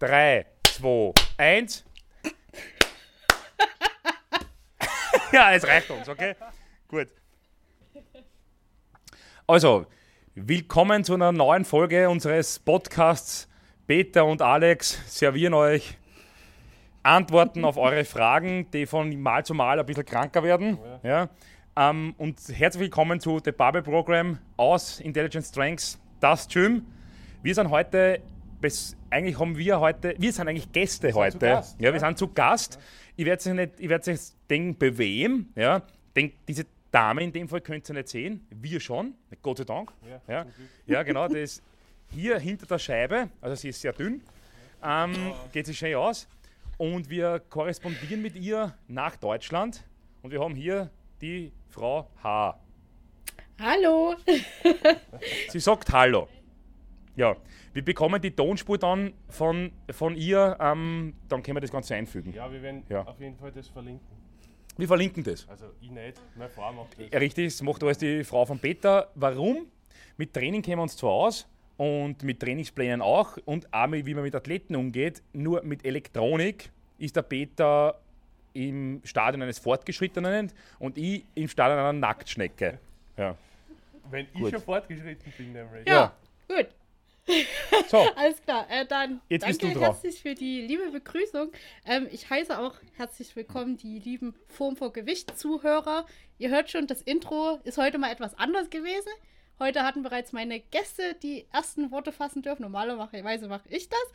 3, 2, 1. ja, es reicht uns, okay? Gut. Also, willkommen zu einer neuen Folge unseres Podcasts. Peter und Alex servieren euch Antworten auf eure Fragen, die von Mal zu Mal ein bisschen kranker werden. Ja. Ähm, und herzlich willkommen zu The Bubble Program aus Intelligent Strengths, das Gym. Wir sind heute, bis, eigentlich haben wir heute, wir sind eigentlich Gäste heute. Gast, ja, wir ja. sind zu Gast. Ich werde sich nicht, ich werde sich denken, wem, ja. Denk, diese Dame in dem Fall könnt ihr nicht sehen, wir schon, Gott sei Dank. Ja, Ja, ja genau, das ist hier hinter der Scheibe, also sie ist sehr dünn, ähm, geht sich schön aus. Und wir korrespondieren mit ihr nach Deutschland und wir haben hier die Frau H. Hallo. Sie sagt Hallo. Ja, wir bekommen die Tonspur dann von, von ihr, ähm, dann können wir das Ganze einfügen. Ja, wir werden Ja. auf jeden Fall das verlinken. Wir verlinken das. Also ich nicht, meine Frau macht das. Ja, Richtig, das macht alles die Frau von Peter. Warum? Mit Training kennen wir uns zwar aus und mit Trainingsplänen auch und auch mit, wie man mit Athleten umgeht, nur mit Elektronik ist der Peter im Stadion eines Fortgeschrittenen und ich im Stadion einer Nacktschnecke. Ja. Wenn ich Gut. schon fortgeschritten bin, nämlich. Ja, gut. So, Alles klar. Äh, dann Jetzt bist danke du dran. herzlich für die liebe Begrüßung. Ähm, ich heiße auch herzlich willkommen die lieben Form vor Gewicht Zuhörer. Ihr hört schon, das Intro ist heute mal etwas anders gewesen. Heute hatten bereits meine Gäste die ersten Worte fassen dürfen. Normalerweise mache ich das.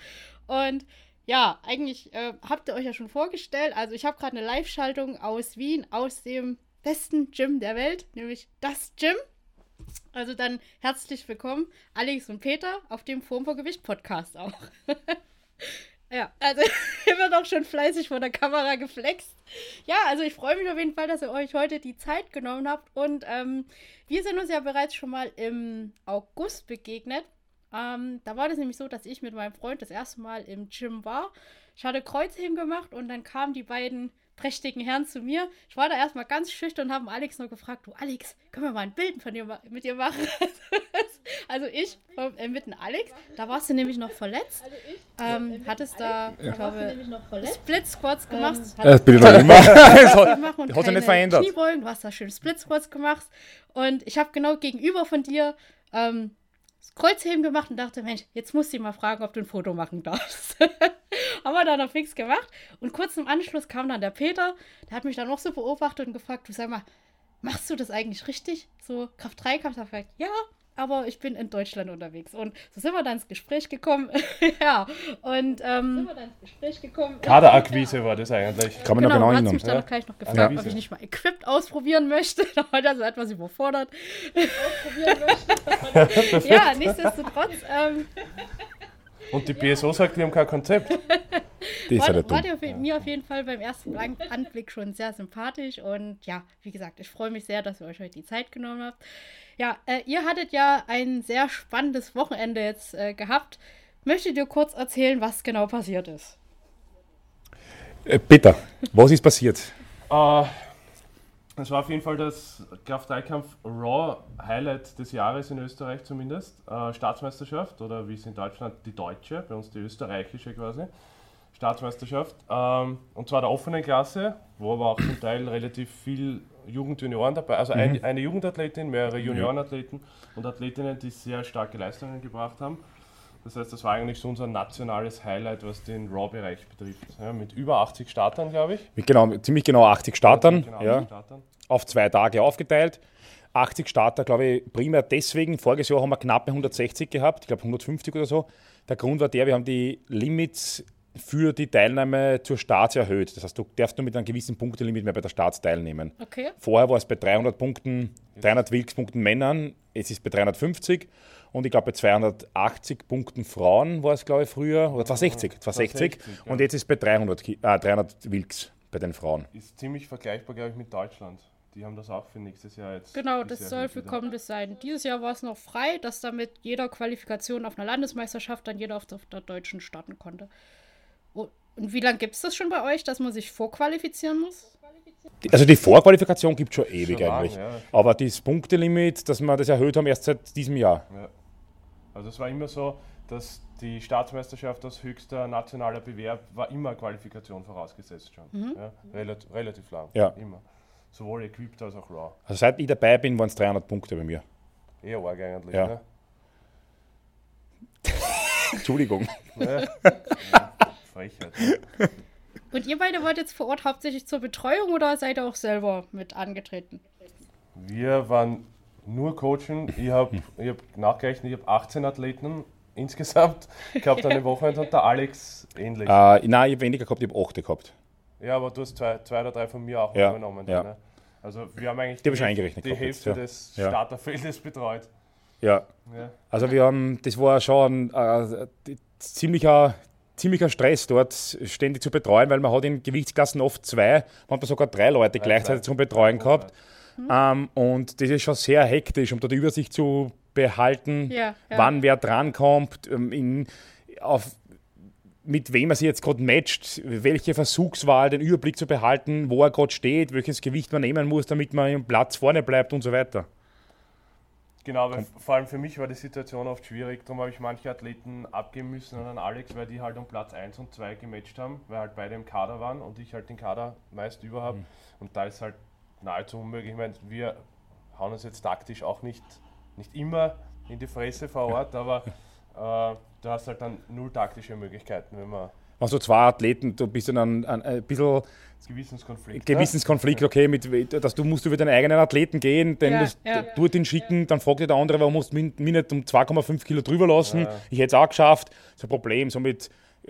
Und ja, eigentlich äh, habt ihr euch ja schon vorgestellt. Also ich habe gerade eine Live-Schaltung aus Wien, aus dem besten Gym der Welt, nämlich das Gym. Also dann herzlich willkommen, Alex und Peter, auf dem Form vor Gewicht Podcast auch. ja, also wird auch schon fleißig vor der Kamera geflext. Ja, also ich freue mich auf jeden Fall, dass ihr euch heute die Zeit genommen habt. Und ähm, wir sind uns ja bereits schon mal im August begegnet. Ähm, da war das nämlich so, dass ich mit meinem Freund das erste Mal im Gym war. Ich hatte Kreuzheben gemacht und dann kamen die beiden prächtigen Herren zu mir. Ich war da erstmal ganz schüchtern und habe Alex noch gefragt, du Alex, können wir mal ein Bild von dir, mit dir machen? also ich äh, mit dem Alex, da warst du nämlich noch verletzt. Ähm, hattest da, ich glaube, Split Squats gemacht. das bin ich noch immer. gemacht und Hat sich nicht verändert. Kniebeugen. Du hast da schön Split Squats gemacht. Und ich habe genau gegenüber von dir ähm, das Kreuzheben gemacht und dachte, Mensch, jetzt muss ich mal fragen, ob du ein Foto machen darfst. Haben wir dann noch fix gemacht. Und kurz im Anschluss kam dann der Peter, der hat mich dann noch so beobachtet und gefragt, du sag mal, machst du das eigentlich richtig? So Kraft 3 Kampf, da gesagt, ja, aber ich bin in Deutschland unterwegs. Und so sind wir dann ins Gespräch gekommen. ja, und ähm, sind wir dann ins Gespräch gekommen. Kaderakquise war das eigentlich. Kann man Genau, noch genau hat sie erinnern. mich dann Ja. auch gleich noch gefragt, Ja. ob ich nicht mal Equipped ausprobieren möchte. Da war er so etwas überfordert. ausprobieren möchte. ja, nichtsdestotrotz ähm, Und die BSO sagt, wir haben kein Konzept. Das ist ja war, der war dumm. der auf- mir auf jeden Fall beim ersten An- Anblick schon sehr sympathisch. Und ja, wie gesagt, ich freue mich sehr, dass ihr euch heute die Zeit genommen habt. Ja, äh, ihr hattet ja ein sehr spannendes Wochenende jetzt äh, gehabt. Möchtet ihr kurz erzählen, was genau passiert ist? Äh, Peter, was ist passiert? Äh, es war auf jeden Fall das Kraft-3-Kampf Raw Highlight des Jahres in Österreich zumindest. Äh, Staatsmeisterschaft oder wie es in Deutschland die deutsche, bei uns die österreichische quasi. Staatsmeisterschaft. Ähm, und zwar der offenen Klasse, wo aber auch zum Teil relativ viel Jugend-Junioren dabei, also ein, eine Jugendathletin, mehrere Juniorenathleten und Athletinnen, die sehr starke Leistungen gebracht haben. Das heißt, das war eigentlich so unser nationales Highlight, was den Raw-Bereich betrifft. Ja, mit über 80 Startern, glaube ich. Mit genau, ziemlich genau 80 Startern. Genau, ja. 80 Startern. auf zwei Tage aufgeteilt. 80 Starter, glaube ich, primär deswegen. Voriges Jahr haben wir knappe 160 gehabt, ich glaube 150 oder so. Der Grund war der, wir haben die Limits für die Teilnahme zur Starts erhöht. Das heißt, du darfst nur mit einem gewissen Punktelimit mehr bei der Starts teilnehmen. Okay. Vorher war es bei 300 Punkten, 300 Wilkspunkten Männern, jetzt ist es bei 350 und ich glaube bei 280 Punkten Frauen war es, glaube ich, früher, oder 260, 260 260, ja. und jetzt ist es bei 300, Ki- äh, 300 Wilks bei den Frauen. Ist ziemlich vergleichbar, glaube ich, mit Deutschland. Die haben das auch für nächstes Jahr jetzt. Genau, das soll für kommendes sein. Dieses Jahr war es noch frei, dass damit jeder Qualifikation auf einer Landesmeisterschaft dann jeder auf der, auf der deutschen starten konnte. Und wie lange gibt es das schon bei euch, dass man sich vorqualifizieren muss? Also die Vorqualifikation gibt es schon ewig Schon lang, eigentlich. ja. Aber das Punktelimit, dass wir das erhöht haben, erst seit diesem Jahr. Ja. Also es war immer so, dass die Staatsmeisterschaft als höchster nationaler Bewerb war immer Qualifikation vorausgesetzt schon. Ja, relativ, relativ lang. Ja. Immer. Sowohl Equipped als auch Raw. Also seit ich dabei bin, waren es 300 Punkte bei mir. Eher arg eigentlich. Ja. Ne? Entschuldigung. Ja. ja. Frechheit. Ja. Und ihr beide wart jetzt vor Ort hauptsächlich zur Betreuung oder seid ihr auch selber mit angetreten? Wir waren nur coachen. Ich habe ich hab nachgerechnet, ich habe 18 Athleten insgesamt gehabt an dem Wochenende und der Alex ähnlich. Äh, nein, ich habe weniger gehabt, ich habe 8 gehabt. Ja, aber du hast zwei, zwei oder drei von mir auch Ja, übernommen. ja. Ne? Also wir haben eigentlich Die schon eingerechnet die Hälfte jetzt, ja. des Ja. Starterfeldes betreut. Ja, Ja. also wir haben, das war schon äh, die- ziemlicher, ziemlicher Stress dort ständig zu betreuen, weil man hat in Gewichtsklassen oft zwei, manchmal sogar drei Leute gleichzeitig zum Betreuen gehabt. Ähm, und das ist schon sehr hektisch, um da die Übersicht zu behalten, Ja, ja. wann wer drankommt, ähm, in, auf, mit wem er sich jetzt gerade matcht, welche Versuchswahl, den Überblick zu behalten, wo er gerade steht, welches Gewicht man nehmen muss, damit man im Platz vorne bleibt und so weiter. Genau, weil vor allem für mich war die Situation oft schwierig. Darum habe ich manche Athleten abgeben müssen an Alex, weil die halt um Platz 1 und 2 gematcht haben, weil halt beide im Kader waren und ich halt den Kader meist über habe. Und da ist halt nahezu unmöglich. Ich meine, wir hauen uns jetzt taktisch auch nicht, nicht immer in die Fresse vor Ort, aber äh, du hast halt dann null taktische Möglichkeiten, wenn man Wenn so zwei Athleten, du bist dann ein, ein, ein bisschen Gewissenskonflikt. Gewissenskonflikt, okay, mit, dass du musst über deinen eigenen Athleten gehen, denn Ja, ja. dort ihn schicken, dann fragt dir der andere, warum musst du mich mich nicht um 2,5 Kilo drüber lassen? Ja. Ich hätte es auch geschafft. Das ist ein Problem. Somit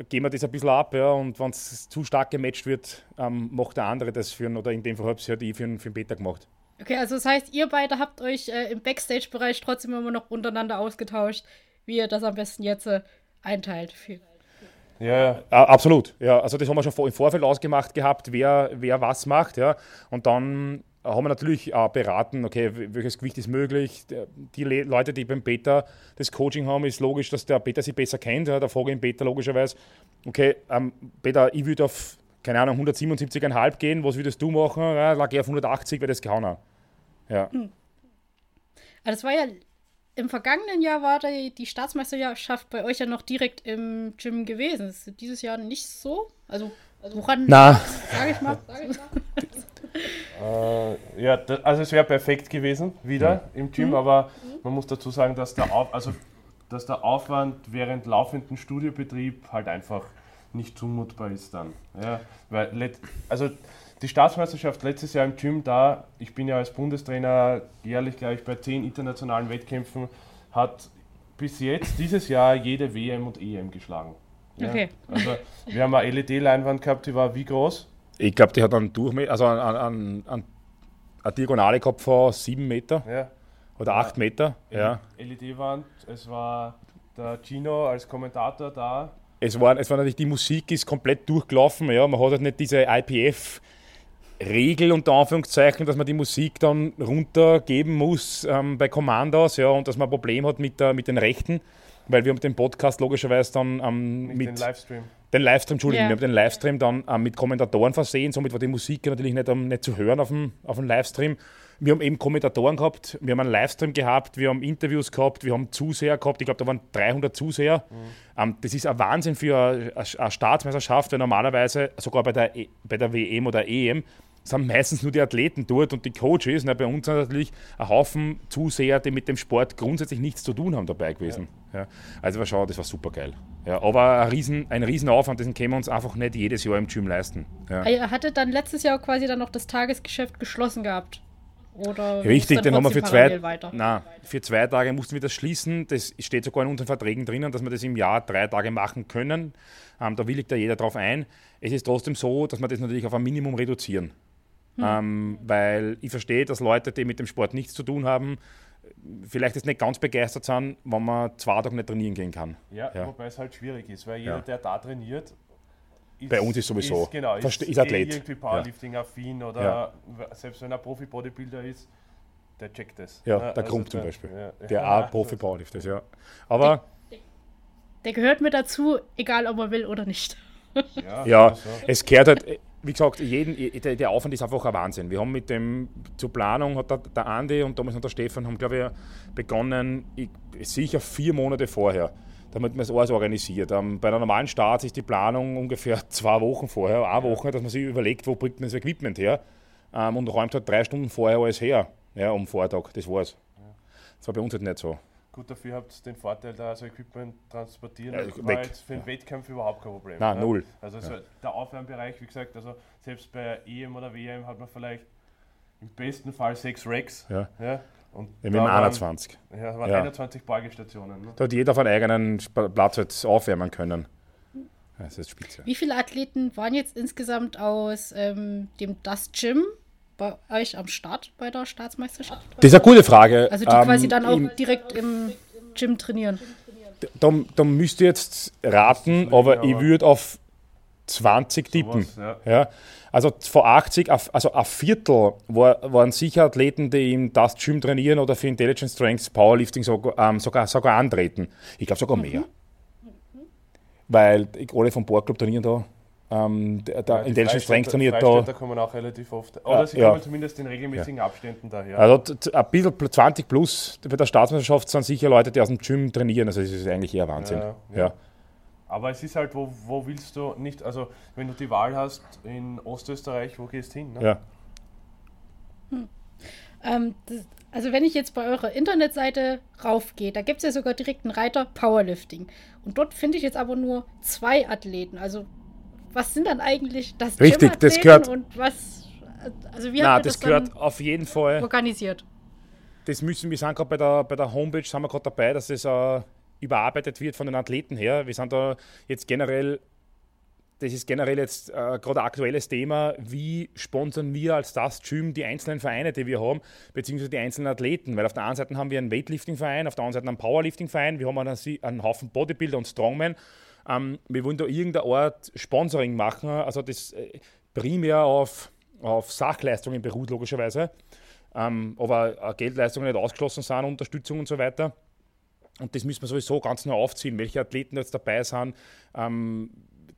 gehen wir das ein bisschen ab, ja, und wenn es zu stark gematcht wird, ähm, macht der andere das für einen, oder in dem Fall habe ich es ja die für einen, für einen Beta gemacht. Okay, also das heißt, ihr beide habt euch äh, im Backstage-Bereich trotzdem immer noch untereinander ausgetauscht, wie ihr das am besten jetzt äh, einteilt. Für Ja, ja. Ah, absolut, ja. Also das haben wir schon vor, im Vorfeld ausgemacht gehabt, wer, wer was macht, ja. Und dann haben wir natürlich auch beraten, okay, welches Gewicht ist möglich. Der- Die Le Leute, die beim Beta das Coaching haben, ist logisch, dass der Beta sie besser kennt. Ja. Da frage ich den Beta logischerweise, okay, ähm, Beta, ich würde auf, keine Ahnung, 177,5 gehen, was würdest du machen? Ja, lag ich auf 180, weil das gehauen. Ja. Also das war ja im vergangenen Jahr war die, die Staatsmeisterschaft bei euch ja noch direkt im Gym gewesen. Das ist dieses Jahr nicht so. Also woran Na, sage ich mal? Äh, ja, da, also es wäre perfekt gewesen, wieder im Gym, aber man muss dazu sagen, dass der, Auf, also, dass der Aufwand während laufenden Studiobetrieb halt einfach nicht zumutbar ist dann. Ja, weil let, also die Staatsmeisterschaft letztes Jahr im Gym da, ich bin ja als Bundestrainer jährlich, glaube ich, bei zehn internationalen Wettkämpfen, hat bis jetzt dieses Jahr jede WM und EM geschlagen. Ja, Okay. Also wir haben eine LED-Leinwand gehabt, die war wie groß? Ich glaube, die hat einen Durchmesser, also an, an, an eine Diagonale gehabt von 7 Meter Ja. oder 8 Meter. Ja. LED-Wand, es war der Gino als Kommentator da. Es war, es war natürlich, die Musik ist komplett durchgelaufen. Ja. Man hat halt nicht diese IPF-Regel unter Anführungszeichen, dass man die Musik dann runtergeben muss ähm, bei Commandos ja, und dass man ein Problem hat mit, der, mit den Rechten, weil wir haben den Podcast logischerweise dann ähm, Mit, mit dem Livestream. den Livestream, Entschuldigung, Ja. wir haben den Livestream dann ähm, mit Kommentatoren versehen, somit war die Musik natürlich nicht, ähm, nicht zu hören auf dem, auf dem Livestream. Wir haben eben Kommentatoren gehabt, wir haben einen Livestream gehabt, wir haben Interviews gehabt, wir haben Zuseher gehabt, ich glaube, da waren 300 Zuseher. Ähm, das ist ein Wahnsinn für eine, eine Staatsmeisterschaft, weil normalerweise sogar bei der, E- bei der WM oder EM sind meistens nur die Athleten dort und die Coaches. Na, bei uns sind natürlich ein Haufen Zuseher, die mit dem Sport grundsätzlich nichts zu tun haben dabei gewesen. Ja. Also war schon, das war super geil. Ja, aber ein riesen, ein riesen Aufwand, den können wir uns einfach nicht jedes Jahr im Gym leisten. Ja. Ihr hattet dann letztes Jahr quasi dann noch das Tagesgeschäft geschlossen gehabt. Oder Richtig, den haben wir für zwei, weiter? na, für zwei Tage mussten wir das schließen. Das steht sogar in unseren Verträgen drinnen, dass wir das im Jahr drei Tage machen können. Ähm, da willigt da jeder drauf ein. Es ist trotzdem so, dass wir das natürlich auf ein Minimum reduzieren. Ähm, weil ich verstehe, dass Leute, die mit dem Sport nichts zu tun haben, vielleicht jetzt nicht ganz begeistert sind, wenn man zwei Tage nicht trainieren gehen kann. Ja, Ja. wobei es halt schwierig ist, weil jeder, Ja. der da trainiert, ist, Bei uns ist sowieso. genau, ist, Verste- ist eh Athlet. irgendwie Powerlifting-affin oder Ja. selbst wenn er Profi-Bodybuilder ist, der checkt das. Ja, Ne? der Also Krump zum der- Beispiel. ja. Der auch Profi Powerlifter ist, ja. Aber Der gehört mit dazu, egal ob er will oder nicht. Ja, ja, also, es kehrt halt, wie gesagt, jeden, der, der, Aufwand ist einfach ein Wahnsinn. Wir haben mit dem, zur Planung hat der, der Andi und damals noch der Stefan, haben glaube ich begonnen, ich, sicher vier Monate vorher, damit man es alles organisiert. Ähm, bei einer normalen Start ist die Planung ungefähr zwei Wochen vorher, eine Woche, dass man sich überlegt, wo bringt man das Equipment her ähm, und räumt halt drei Stunden vorher alles her, ja, um Vortag, das war's. Das war bei uns halt nicht so. Gut, dafür habt ihr den Vorteil, da also Equipment transportieren, ja, war jetzt für den ja. Wettkampf überhaupt kein Problem. Nein, ja? null. Also so der Aufwärmbereich, wie gesagt, also selbst bei EM oder WM hat man vielleicht im besten Fall sechs Racks. Ja. ja und ja, mit 21. Ja, waren ja. 21 Beugestationen. Ne? Da hat jeder auf einen eigenen Platz halt aufwärmen können. Das ist spitze. Wie viele Athleten waren jetzt insgesamt aus ähm, dem Dust Gym bei euch am Start bei der Staatsmeisterschaft? Das ist eine gute Frage. Also die ähm, quasi dann auch direkt im Gym trainieren. Da, da müsst ihr jetzt raten, aber ich würde auf 20 tippen. ja. ja. Also vor 80, also ein Viertel war, waren sicher Athleten, die im das Gym trainieren oder für Intelligence Strengths, Powerlifting sogar, ähm, sogar, sogar antreten. Ich glaube sogar mehr. Mhm. Weil alle vom Boardclub trainieren da. Ähm, der, der ja, Intelligence Strength trainiert da. Da kommen auch relativ oft. Oder sie ja. kommen zumindest in regelmäßigen ja. Abständen daher. Also ein bisschen 20 plus bei der Staatsmeisterschaft sind sicher Leute, die aus dem Gym trainieren. Also das ist eigentlich eher Wahnsinn. ja. Aber es ist halt, wo, wo willst du nicht, also wenn du die Wahl hast in Ostösterreich, wo gehst du hin? Ne? Ja. Hm. Ähm, das, also wenn ich jetzt bei eurer Internetseite raufgehe, da gibt es ja sogar direkt einen Reiter Powerlifting. Und dort finde ich jetzt aber nur zwei Athleten. Also was sind dann eigentlich das Richtig, das gehört. Und was, also wie Na, das, das gehört auf jeden Fall organisiert. Das müssen wir sind gerade bei der, bei der Homepage, sind wir gerade dabei, dass das äh, überarbeitet wird von den Athleten her. Wir sind da jetzt generell, das ist generell jetzt äh, gerade ein aktuelles Thema, wie sponsern wir als das Gym die einzelnen Vereine, die wir haben, beziehungsweise die einzelnen Athleten. Weil auf der einen Seite haben wir einen Weightlifting-Verein, auf der anderen Seite einen Powerlifting-Verein, wir haben einen, einen Haufen Bodybuilder und Strongmen. Ähm, wir wollen da irgendeine Art Sponsoring machen, also das äh, primär auf, auf Sachleistungen beruht, logischerweise. Ähm, aber äh, Geldleistungen nicht ausgeschlossen sind, Unterstützung und so weiter. Und das müssen wir sowieso ganz neu aufziehen, welche Athleten jetzt dabei sind, ähm,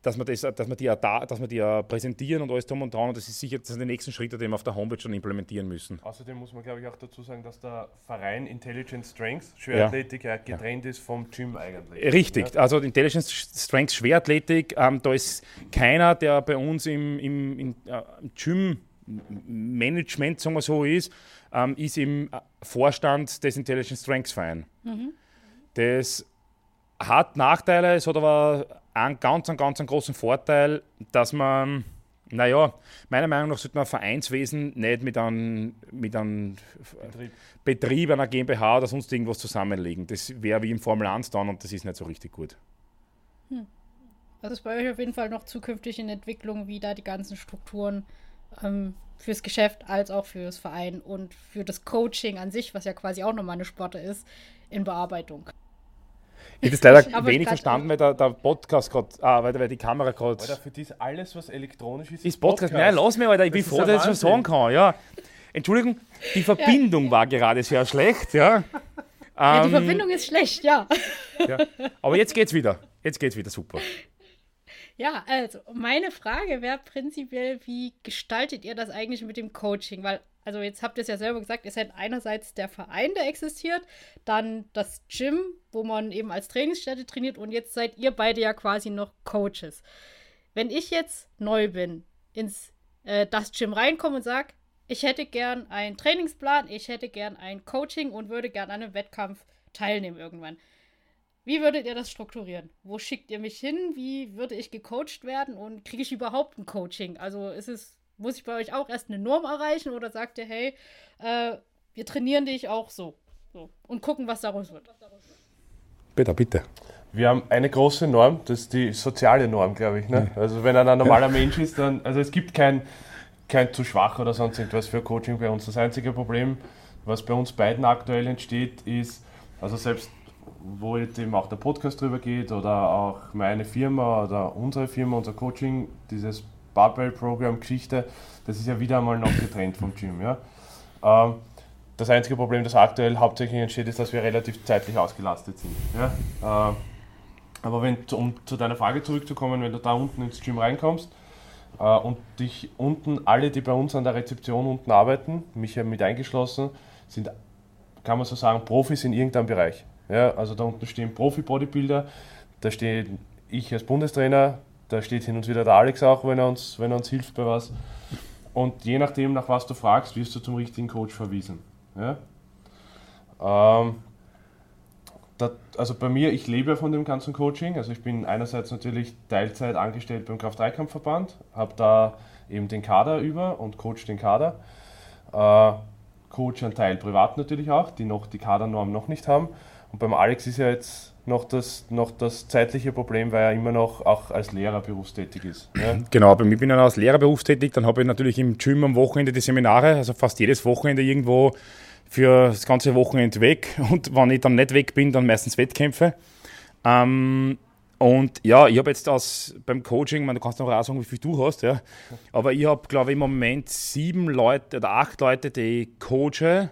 dass, wir das, dass, wir die ja da, dass wir die ja präsentieren und alles drum und dran. Und das ist sicher das sind die nächsten Schritte, die wir auf der Homepage schon implementieren müssen. Außerdem muss man, glaube ich, auch dazu sagen, dass der Verein Intelligent Strength Schwerathletik ja. getrennt ja. ist vom Gym eigentlich. Richtig, ja? also Intelligent Strength Schwerathletik, ähm, da ist keiner, der bei uns im, im, im, äh, im Gym Management, sagen wir so, ist, ähm, ist im Vorstand des Intelligent Strengths Verein. Mhm. Das hat Nachteile, es hat aber einen ganz, einen ganz einen großen Vorteil, dass man, naja, meiner Meinung nach sollte man Vereinswesen nicht mit einem, mit einem Betrieb. Betrieb, einer GmbH oder sonst irgendwas zusammenlegen. Das wäre wie im Formel 1 dann und das ist nicht so richtig gut. Hm. Also ist bei euch auf jeden Fall noch zukünftig in Entwicklung, wie da die ganzen Strukturen ähm, fürs Geschäft als auch fürs Verein und für das Coaching an sich, was ja quasi auch nochmal eine Sporte ist, in Bearbeitung. Ich habe das leider wenig verstanden, weil der, der Podcast gerade, ah, weil, weil die Kamera gerade. Alter, für dich alles, was elektronisch ist, ist Podcast. Podcast. Nein, lass mich, Alter, ich das bin froh, dass ich das schon sagen kann. Ja. Entschuldigung, die Verbindung ja. war gerade sehr schlecht, ja. ja die ähm, Verbindung ist schlecht, ja. ja. Aber jetzt geht's wieder. Jetzt geht's wieder super. Ja, also meine Frage wäre prinzipiell, wie gestaltet ihr das eigentlich mit dem Coaching? Weil also jetzt habt ihr es ja selber gesagt, ihr seid einerseits der Verein, der existiert, dann das Gym, wo man eben als Trainingsstätte trainiert und jetzt seid ihr beide ja quasi noch Coaches. Wenn ich jetzt neu bin, ins äh, das Gym reinkomme und sage, ich hätte gern einen Trainingsplan, ich hätte gern ein Coaching und würde gern an einem Wettkampf teilnehmen irgendwann. Wie würdet ihr das strukturieren? Wo schickt ihr mich hin? Wie würde ich gecoacht werden? Und kriege ich überhaupt ein Coaching? Also ist es muss ich bei euch auch erst eine Norm erreichen oder sagt ihr, hey, äh, wir trainieren dich auch so, so und gucken, was daraus wird? Bitte, bitte. Wir haben eine große Norm, das ist die soziale Norm, glaube ich. Ne? Also wenn einer normaler Mensch ist, dann, also es gibt kein, kein zu schwach oder sonst irgendwas für Coaching bei uns. Das einzige Problem, was bei uns beiden aktuell entsteht, ist, also selbst wo jetzt eben auch der Podcast drüber geht oder auch meine Firma oder unsere Firma, unser Coaching, dieses Barbell-Program-Geschichte, das ist ja wieder einmal noch getrennt vom Gym. Ja? Ähm, das einzige Problem, das aktuell hauptsächlich entsteht, ist, dass wir relativ zeitlich ausgelastet sind. Ja? Äh, aber wenn, um zu deiner Frage zurückzukommen, wenn du da unten ins Gym reinkommst, Äh, und dich unten, alle, die bei uns an der Rezeption unten arbeiten, mich mit eingeschlossen, sind, kann man so sagen, Profis in irgendeinem Bereich. Ja, also da unten stehen Profi-Bodybuilder, da stehe ich als Bundestrainer, da steht hin und wieder der Alex auch, wenn er uns, wenn er uns hilft bei was. Und je nachdem, nach was du fragst, wirst du zum richtigen Coach verwiesen. Ja? Ähm, das, also bei mir, ich lebe von dem ganzen Coaching. Also ich bin einerseits natürlich Teilzeit angestellt beim Kraft-3-Kampfverband, habe da eben den Kader über und coach den Kader. Äh, coach einen Teil privat natürlich auch, die noch die Kadernorm noch nicht haben. Und beim Alex ist ja jetzt noch das, noch das zeitliche Problem, weil er immer noch auch als Lehrer berufstätig ist. Ja? Genau, bei mir bin ich als Lehrer berufstätig. Dann habe ich natürlich im Gym am Wochenende die Seminare, also fast jedes Wochenende irgendwo für das ganze Wochenende weg. Und wenn ich dann nicht weg bin, dann meistens Wettkämpfe. Ähm, und ja, ich habe jetzt aus, beim Coaching, man, du kannst noch auch sagen, wie viel du hast, ja. Aber ich habe, glaube ich, im Moment sieben Leute oder acht Leute, die ich coache,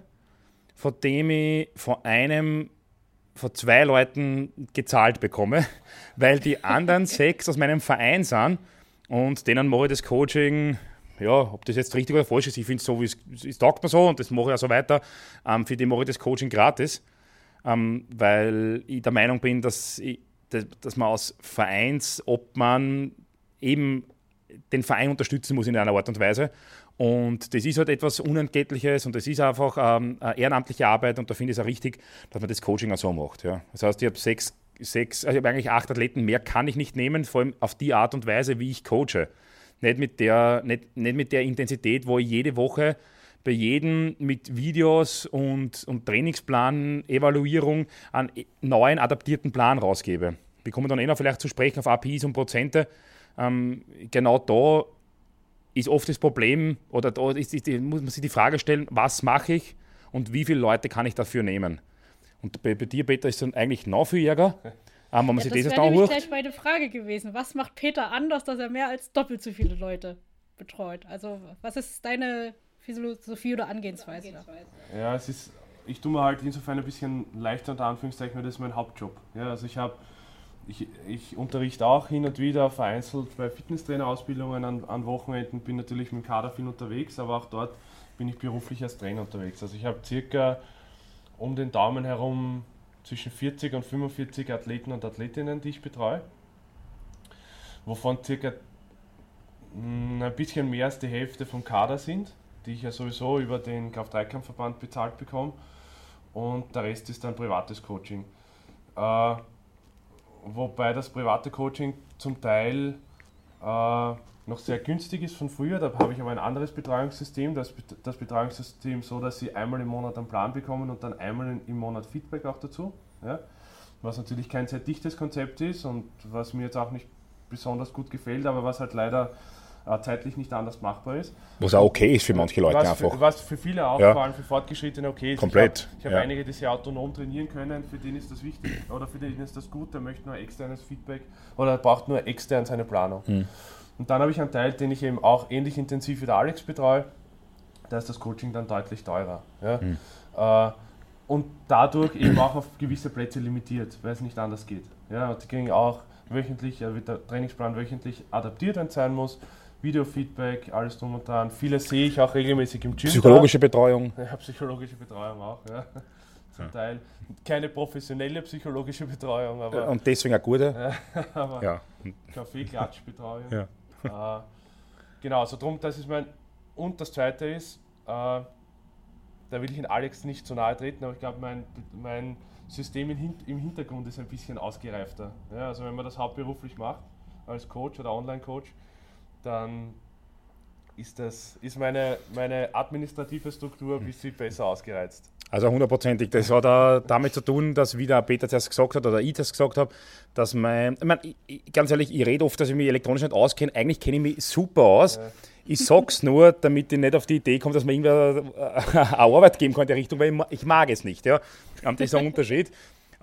von dem ich von einem von zwei Leuten gezahlt bekomme, weil die anderen sechs aus meinem Verein sind und denen mache ich das Coaching, ja, ob das jetzt richtig oder falsch ist, ich finde es so, wie es, es taugt mir so und das mache ich auch so weiter. Ähm, für die mache ich das Coaching gratis, ähm, weil ich der Meinung bin, dass, ich, dass man als Vereinsobmann eben den Verein unterstützen muss in einer Art und Weise. Und das ist halt etwas Unentgeltliches und das ist einfach ähm, ehrenamtliche Arbeit und da finde ich es auch richtig, dass man das Coaching auch so macht. Ja. Das heißt, ich habe sechs, sechs, also ich eigentlich acht Athleten, mehr kann ich nicht nehmen, vor allem auf die Art und Weise, wie ich coache. Nicht mit der, nicht, nicht mit der Intensität, wo ich jede Woche bei jedem mit Videos und, und Trainingsplan, Evaluierung einen neuen adaptierten Plan rausgebe. Wir kommen dann eh noch vielleicht zu sprechen auf APIs und Prozente. Ähm, genau da ist oft das Problem, oder da ist, ist, muss man sich die Frage stellen, was mache ich und wie viele Leute kann ich dafür nehmen? Und bei, bei dir, Peter, ist dann eigentlich noch viel Ärger. Ähm, wenn man ja, sich das wäre nämlich gleich meine Frage gewesen. Was macht Peter anders, dass er mehr als doppelt so viele Leute betreut? Also, was ist deine Philosophie oder Angehensweise? Ja, es ist, ich tue mir halt insofern ein bisschen leichter unter Anführungszeichen, weil das ist mein Hauptjob. Ja, also ich habe ich, ich unterrichte auch hin und wieder vereinzelt bei Fitnesstrainerausbildungen an, an Wochenenden, bin natürlich mit dem Kader viel unterwegs, aber auch dort bin ich beruflich als Trainer unterwegs. Also ich habe circa um den Daumen herum zwischen 40 und 45 Athleten und Athletinnen, die ich betreue, wovon circa hm, ein bisschen mehr als die Hälfte vom Kader sind, die ich ja sowieso über den Kraft-3-Kampfverband bezahlt bekomme und der Rest ist dann privates Coaching. Äh, wobei das private Coaching zum Teil äh, noch sehr günstig ist von früher. Da habe ich aber ein anderes Betreuungssystem. Das, das Betreuungssystem so, dass sie einmal im Monat einen Plan bekommen und dann einmal im Monat Feedback auch dazu. Ja? Was natürlich kein sehr dichtes Konzept ist und was mir jetzt auch nicht besonders gut gefällt, aber was halt leider zeitlich nicht anders machbar ist. Was auch okay ist für manche Leute was einfach. Für, was für viele auch, ja. vor allem für Fortgeschrittene okay ist. Komplett. Ich habe hab ja. einige, die sehr autonom trainieren können, für den ist das wichtig oder für den ist das gut, der möchte nur externes Feedback oder braucht nur extern seine Planung. Hm. Und dann habe ich einen Teil, den ich eben auch ähnlich intensiv wie der Alex betreue, da ist das Coaching dann deutlich teurer. Ja? Hm. Äh, und dadurch eben auch auf gewisse Plätze limitiert, weil es nicht anders geht. Ja, und die kriegen auch wöchentlich, ja, wird der Trainingsplan wöchentlich adaptiert sein muss Videofeedback, alles drum und dran. Viele sehe ich auch regelmäßig im Gym. Psychologische da. Betreuung. Ja, psychologische Betreuung auch, ja. Zum ja. Teil. Keine professionelle psychologische Betreuung, aber. Und deswegen eine gute. Ja, aber ja. Kaffee-Klatsch-Betreuung. Ja. Äh, genau, also drum, das ist mein. Und das zweite ist, äh, da will ich in Alex nicht zu nahe treten, aber ich glaube, mein, mein System im Hintergrund ist ein bisschen ausgereifter. Ja, also wenn man das hauptberuflich macht, als Coach oder Online-Coach, dann ist, das, ist meine, meine administrative Struktur ein bisschen besser ausgereizt. Also hundertprozentig. Das hat auch damit zu tun, dass, wie der Peter zuerst gesagt hat oder ich das gesagt habe, dass mein. Ich meine, ganz ehrlich, ich rede oft, dass ich mich elektronisch nicht auskenne. Eigentlich kenne ich mich super aus. Ja. Ich sag's nur, damit ich nicht auf die Idee komme, dass man irgendwer eine Arbeit geben kann in der Richtung, weil ich mag es nicht. Ja. Das ist ein Unterschied.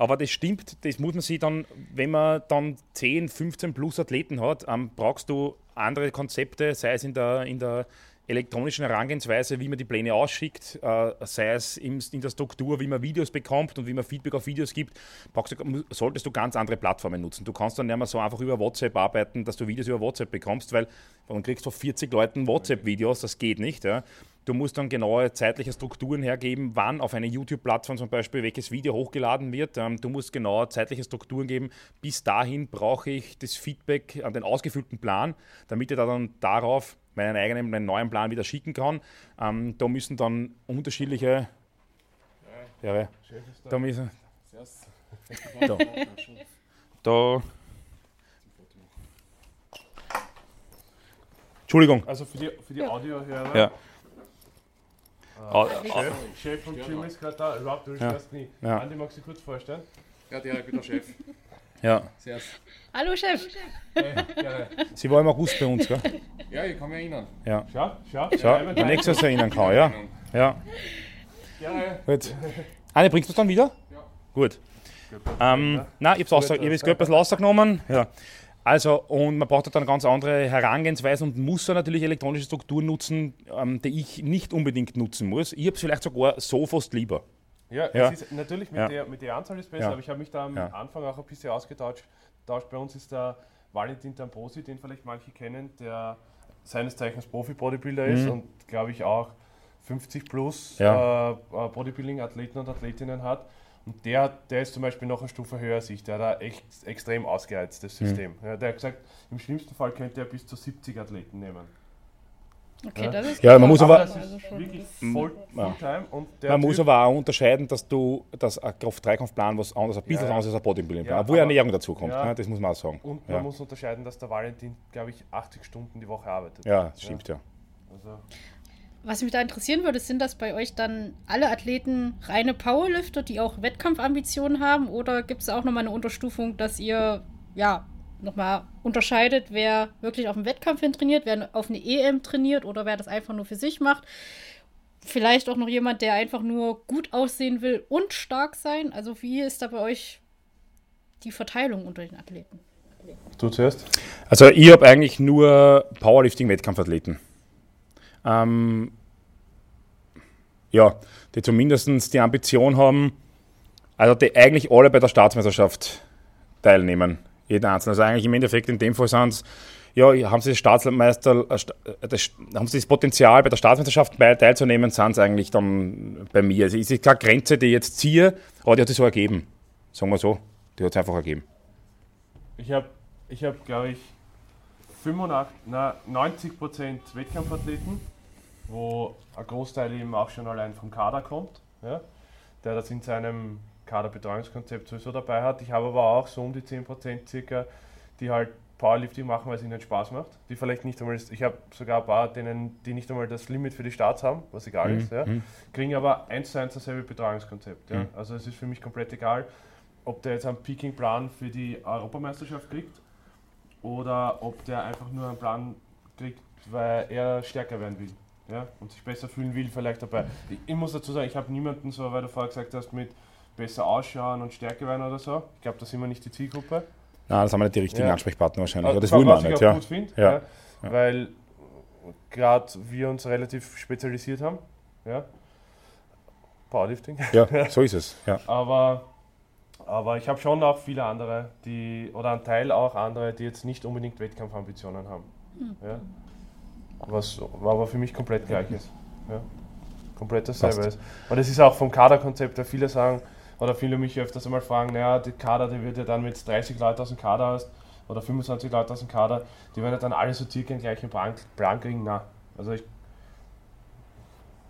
Aber das stimmt, das muss man sich dann, wenn man dann 10, 15 plus Athleten hat, ähm, brauchst du andere Konzepte, sei es in der, in der elektronischen Herangehensweise, wie man die Pläne ausschickt, äh, sei es in, in, der Struktur, wie man Videos bekommt und wie man Feedback auf Videos gibt, du, solltest du ganz andere Plattformen nutzen. Du kannst dann nicht mehr so einfach über WhatsApp arbeiten, dass du Videos über WhatsApp bekommst, weil dann kriegst du von 40 Leuten WhatsApp-Videos, das geht nicht. Ja. Du musst dann genaue zeitliche Strukturen hergeben, wann auf eine YouTube-Plattform zum Beispiel welches Video hochgeladen wird. Ähm, du musst genaue zeitliche Strukturen geben. Bis dahin brauche ich das Feedback an den ausgefüllten Plan, damit ich dann darauf meinen eigenen, meinen neuen Plan wieder schicken kann. Ähm, da müssen dann unterschiedliche. Ja, ja da müssen. Da. da. Entschuldigung. Also für die, für die Audiohörer. Ja. Uh, Chef, Chef und Jim ist gerade da. Rob, du ja. nie. Ja. Andi, magst du dich kurz vorstellen? Ja, der guter Chef. Ja. Servus. Hallo Chef. Hey, Sie war im August bei uns, gell? Ja, ich kann mich erinnern. Ja. Schau, schau. schau ja, wenn nächstes Jahr erinnern kann, ja. Ja. ja. Gut. Anne, bringst du es dann wieder? Ja. Gut. Ähm, nein, ich habe es ein bisschen rausgenommen. Ja. Also, und man braucht dann eine ganz andere Herangehensweise und muss dann natürlich elektronische Strukturen nutzen, ähm, die ich nicht unbedingt nutzen muss. Ich habe es vielleicht sogar so fast lieber. Ja, ja. Ist, natürlich mit, ja. der, mit der Anzahl ist besser, ja. aber ich habe mich da am Anfang auch ein bisschen ausgetauscht. Bei uns ist der Valentin Tamposi, den vielleicht manche kennen, der seines Zeichens Profi-Bodybuilder mhm. ist und glaube ich auch 50 plus äh, äh, Bodybuilding-Athleten und Athletinnen hat. Und der, der ist zum Beispiel noch eine Stufe höher als ich. Der hat ein echt extrem ausgereiztes mhm. System. Mhm. Ja, der hat gesagt, im schlimmsten Fall könnte er bis zu 70 Athleten nehmen. Okay, ja. das ist ja, man muss aber, aber also wirklich voll, ja. man muss aber auch unterscheiden, dass du das Kraft-Dreikampfplan was anderes, ein bisschen ja, anders als ein Bodybuilding-Plan, ja, wo ja Ernährung dazu kommt. Ja. das muss man auch sagen. Und man muss unterscheiden, dass der Valentin, glaube ich, 80 Stunden die Woche arbeitet. Ja, das stimmt, ja. Also. Was mich da interessieren würde, sind das bei euch dann alle Athleten reine Powerlifter, die auch Wettkampfambitionen haben? Oder gibt es auch nochmal eine Unterstufung, dass ihr ja nochmal unterscheidet, wer wirklich auf den Wettkampf hin trainiert, wer auf eine EM trainiert oder wer das einfach nur für sich macht? Vielleicht auch noch jemand, der einfach nur gut aussehen will und stark sein. Also wie ist da bei euch die Verteilung unter den Athleten? Du zuerst? Also ich habe eigentlich nur Powerlifting-Wettkampfathleten ähm, ja, die zumindest die Ambition haben, also die eigentlich alle bei der Staatsmeisterschaft teilnehmen, jeder Einzelne. Also eigentlich im Endeffekt in dem Fall sind es, ja, haben sie das Staatsmeister, äh, äh, das, haben sie das Potenzial, bei der Staatsmeisterschaft teilzunehmen, sind es eigentlich dann bei mir. Also es ist keine Grenze, die ich jetzt ziehe, aber die hat sich so ergeben. Sagen wir so, die hat es einfach ergeben. Ich habe, ich hab, glaube ich, 85, na, 90 Wettkampfathleten, wo ein Großteil eben auch schon allein vom Kader kommt, ja, der das in seinem Kaderbetreuungskonzept sowieso dabei hat. Ich habe aber auch so um die 10% circa, die halt Powerlifting machen, weil es ihnen Spaß macht. Die vielleicht nicht einmal, ich habe sogar ein paar, denen, die nicht einmal das Limit für die Starts haben, was egal mhm. ist, ja, mhm. kriegen aber eins zu eins dasselbe Betreuungskonzept. Ja. Mhm. Also es ist für mich komplett egal, ob der jetzt einen Peaking-Plan für die Europameisterschaft kriegt oder ob der einfach nur einen Plan kriegt, weil er stärker werden will ja, und sich besser fühlen will vielleicht dabei. Ich, ich muss dazu sagen, ich habe niemanden so, weil du vorher gesagt hast, mit besser ausschauen und stärker werden oder so. Ich glaube, das sind wir nicht die Zielgruppe. Nein, das haben wir nicht die richtigen ja. Ansprechpartner wahrscheinlich. Also, das wollen wir nicht. Ja. Gut find, ja. ja. Weil gerade wir uns relativ spezialisiert haben. Ja. Powerlifting. Ja, so ist es. Ja. Aber aber ich habe schon auch viele andere, die, oder einen Teil auch andere, die jetzt nicht unbedingt Wettkampfambitionen haben. Mhm. Ja? Was aber für mich komplett gleich ist. Ja? Komplett dasselbe ist. Und es ist auch vom Kaderkonzept, weil viele sagen, oder viele mich öfters einmal fragen, naja, der Kader, der wird ja dann, wenn du 30 Leute aus dem Kader hast, oder 25 Leute aus dem Kader, die werden ja dann alle so circa den gleichen Plan kriegen. Na, also ich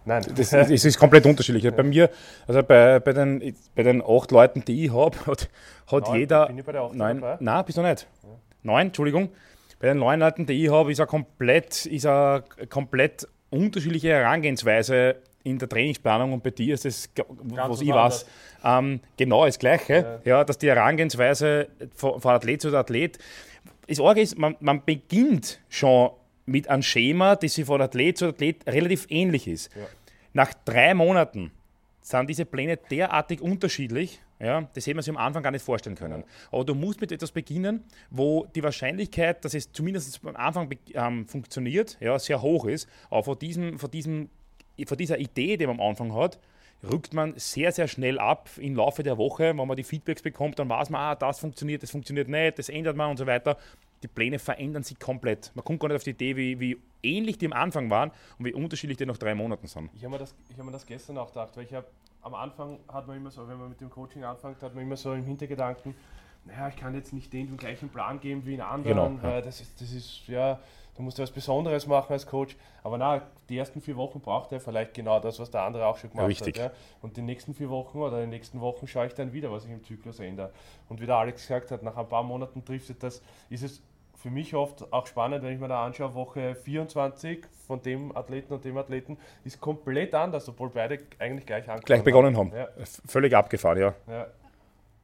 Nein. Das, das, ist komplett unterschiedlich. Ja. Bei mir, also bei, bei, den, bei den acht Leuten, die ich habe, hat, hat neun, jeder. Bin ich bei der acht nein, dabei? nein, bist du nicht. Ja. Neun, Entschuldigung. Bei den neun Leuten, die ich habe, ist eine komplett, ist eine komplett unterschiedliche Herangehensweise in der Trainingsplanung und bei dir ist das, Ganz was ich weiß, ähm, genau das Gleiche. Ja. ja. dass die Herangehensweise von, von Athlet zu Athlet. Das Orge ist, man, man beginnt schon mit einem Schema, das sich von Athlet zu Athlet relativ ähnlich ist. Ja. Nach drei Monaten sind diese Pläne derartig unterschiedlich, Ja, das hätte man sich am Anfang gar nicht vorstellen können. Aber du musst mit etwas beginnen, wo die Wahrscheinlichkeit, dass es zumindest am Anfang ähm, funktioniert, ja, sehr hoch ist. Aber vor, diesem, vor, diesem, vor dieser Idee, die man am Anfang hat, rückt man sehr, sehr schnell ab im Laufe der Woche. Wenn man die Feedbacks bekommt, dann weiß man, ah, das funktioniert, das funktioniert nicht, das ändert man und so weiter. Die Pläne verändern sich komplett. Man kommt gar nicht auf die Idee, wie, wie ähnlich die am Anfang waren und wie unterschiedlich die nach drei Monaten sind. Ich habe mir, das, hab mir das gestern auch gedacht, weil ich habe am Anfang hat man immer so, wenn man mit dem Coaching anfängt, hat man immer so im Hintergedanken, naja, ich kann jetzt nicht den, den gleichen Plan geben wie in anderen, genau, ja. das, ist, das ist, ja, du musst was Besonderes machen als Coach. Aber na, die ersten vier Wochen braucht er vielleicht genau das, was der andere auch schon gemacht Richtig. hat. Ja. Und die nächsten vier Wochen oder die nächsten Wochen schaue ich dann wieder, was ich im Zyklus ändere. Und wie der Alex gesagt hat, nach ein paar Monaten trifft das, ist es für mich oft auch spannend, wenn ich mir da anschaue, Woche 24 von dem Athleten und dem Athleten ist komplett anders, obwohl beide eigentlich gleich angefangen Gleich begonnen haben. haben. Ja. Völlig abgefahren, ja. ja.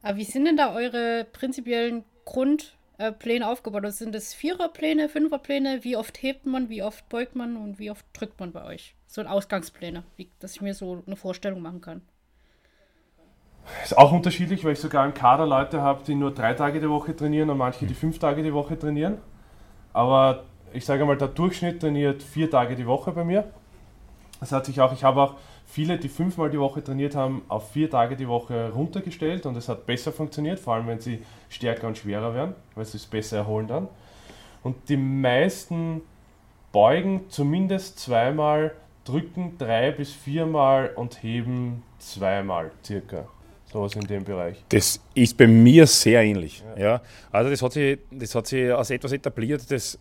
Aber wie sind denn da eure prinzipiellen Grundpläne aufgebaut? Also sind das Viererpläne, Fünferpläne? Wie oft hebt man, wie oft beugt man und wie oft drückt man bei euch? So Ausgangspläne, wie, dass ich mir so eine Vorstellung machen kann. Ist auch unterschiedlich, weil ich sogar im Kader Leute habe, die nur drei Tage die Woche trainieren und manche, die fünf Tage die Woche trainieren. Aber ich sage mal, der Durchschnitt trainiert vier Tage die Woche bei mir. Das hat sich auch, ich habe auch viele, die fünfmal die Woche trainiert haben, auf vier Tage die Woche runtergestellt und es hat besser funktioniert, vor allem wenn sie stärker und schwerer werden, weil sie es besser erholen dann. Und die meisten beugen zumindest zweimal, drücken drei bis viermal und heben zweimal circa sowas in dem Bereich. Das ist bei mir sehr ähnlich. Ja. ja. Also das hat, sich, das hat sich als etwas etabliert, das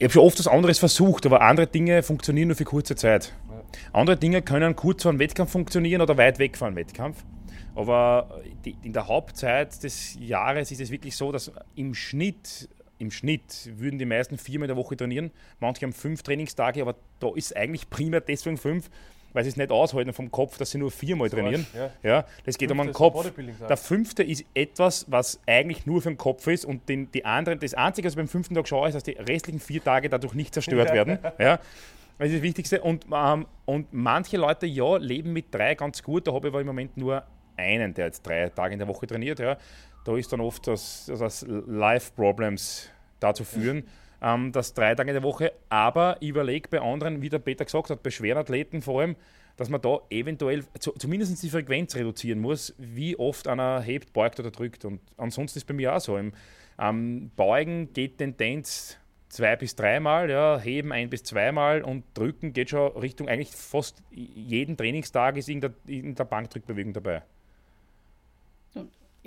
ich habe schon oft was anderes versucht, aber andere Dinge funktionieren nur für kurze Zeit. Andere Dinge können kurz vor einem Wettkampf funktionieren oder weit weg vor einem Wettkampf. Aber die, in der Hauptzeit des Jahres ist es wirklich so, dass im Schnitt, im Schnitt würden die meisten viermal in der Woche trainieren. Manche haben fünf Trainingstage, aber da ist eigentlich primär deswegen fünf, weil sie es nicht aushalten vom Kopf, dass sie nur viermal trainieren. Ja. ja. das geht um den Kopf. Der fünfte ist etwas, was eigentlich nur für den Kopf ist und den, die anderen, das Einzige, was ich beim fünften Tag schaue, ist, dass die restlichen vier Tage dadurch nicht zerstört werden. Ja. Das ist das Wichtigste. Und, ähm, und manche Leute, ja, leben mit drei ganz gut. Da habe ich aber im Moment nur einen, der jetzt drei Tage in der Woche trainiert. Ja. Da ist dann oft das, das Life-Problems dazu führen. Ja ähm, das drei Tage in der Woche. Aber ich überlege bei anderen, wie der Peter gesagt hat, bei schweren Athleten vor allem, dass man da eventuell zu, zumindest die Frequenz reduzieren muss, wie oft einer hebt, beugt oder drückt. Und ansonsten ist bei mir auch so. Im ähm, Beugen geht Tendenz zwei bis dreimal, ja, heben ein bis zweimal und drücken geht schon Richtung eigentlich fast jeden Trainingstag ist in der, in der Bankdrückbewegung dabei.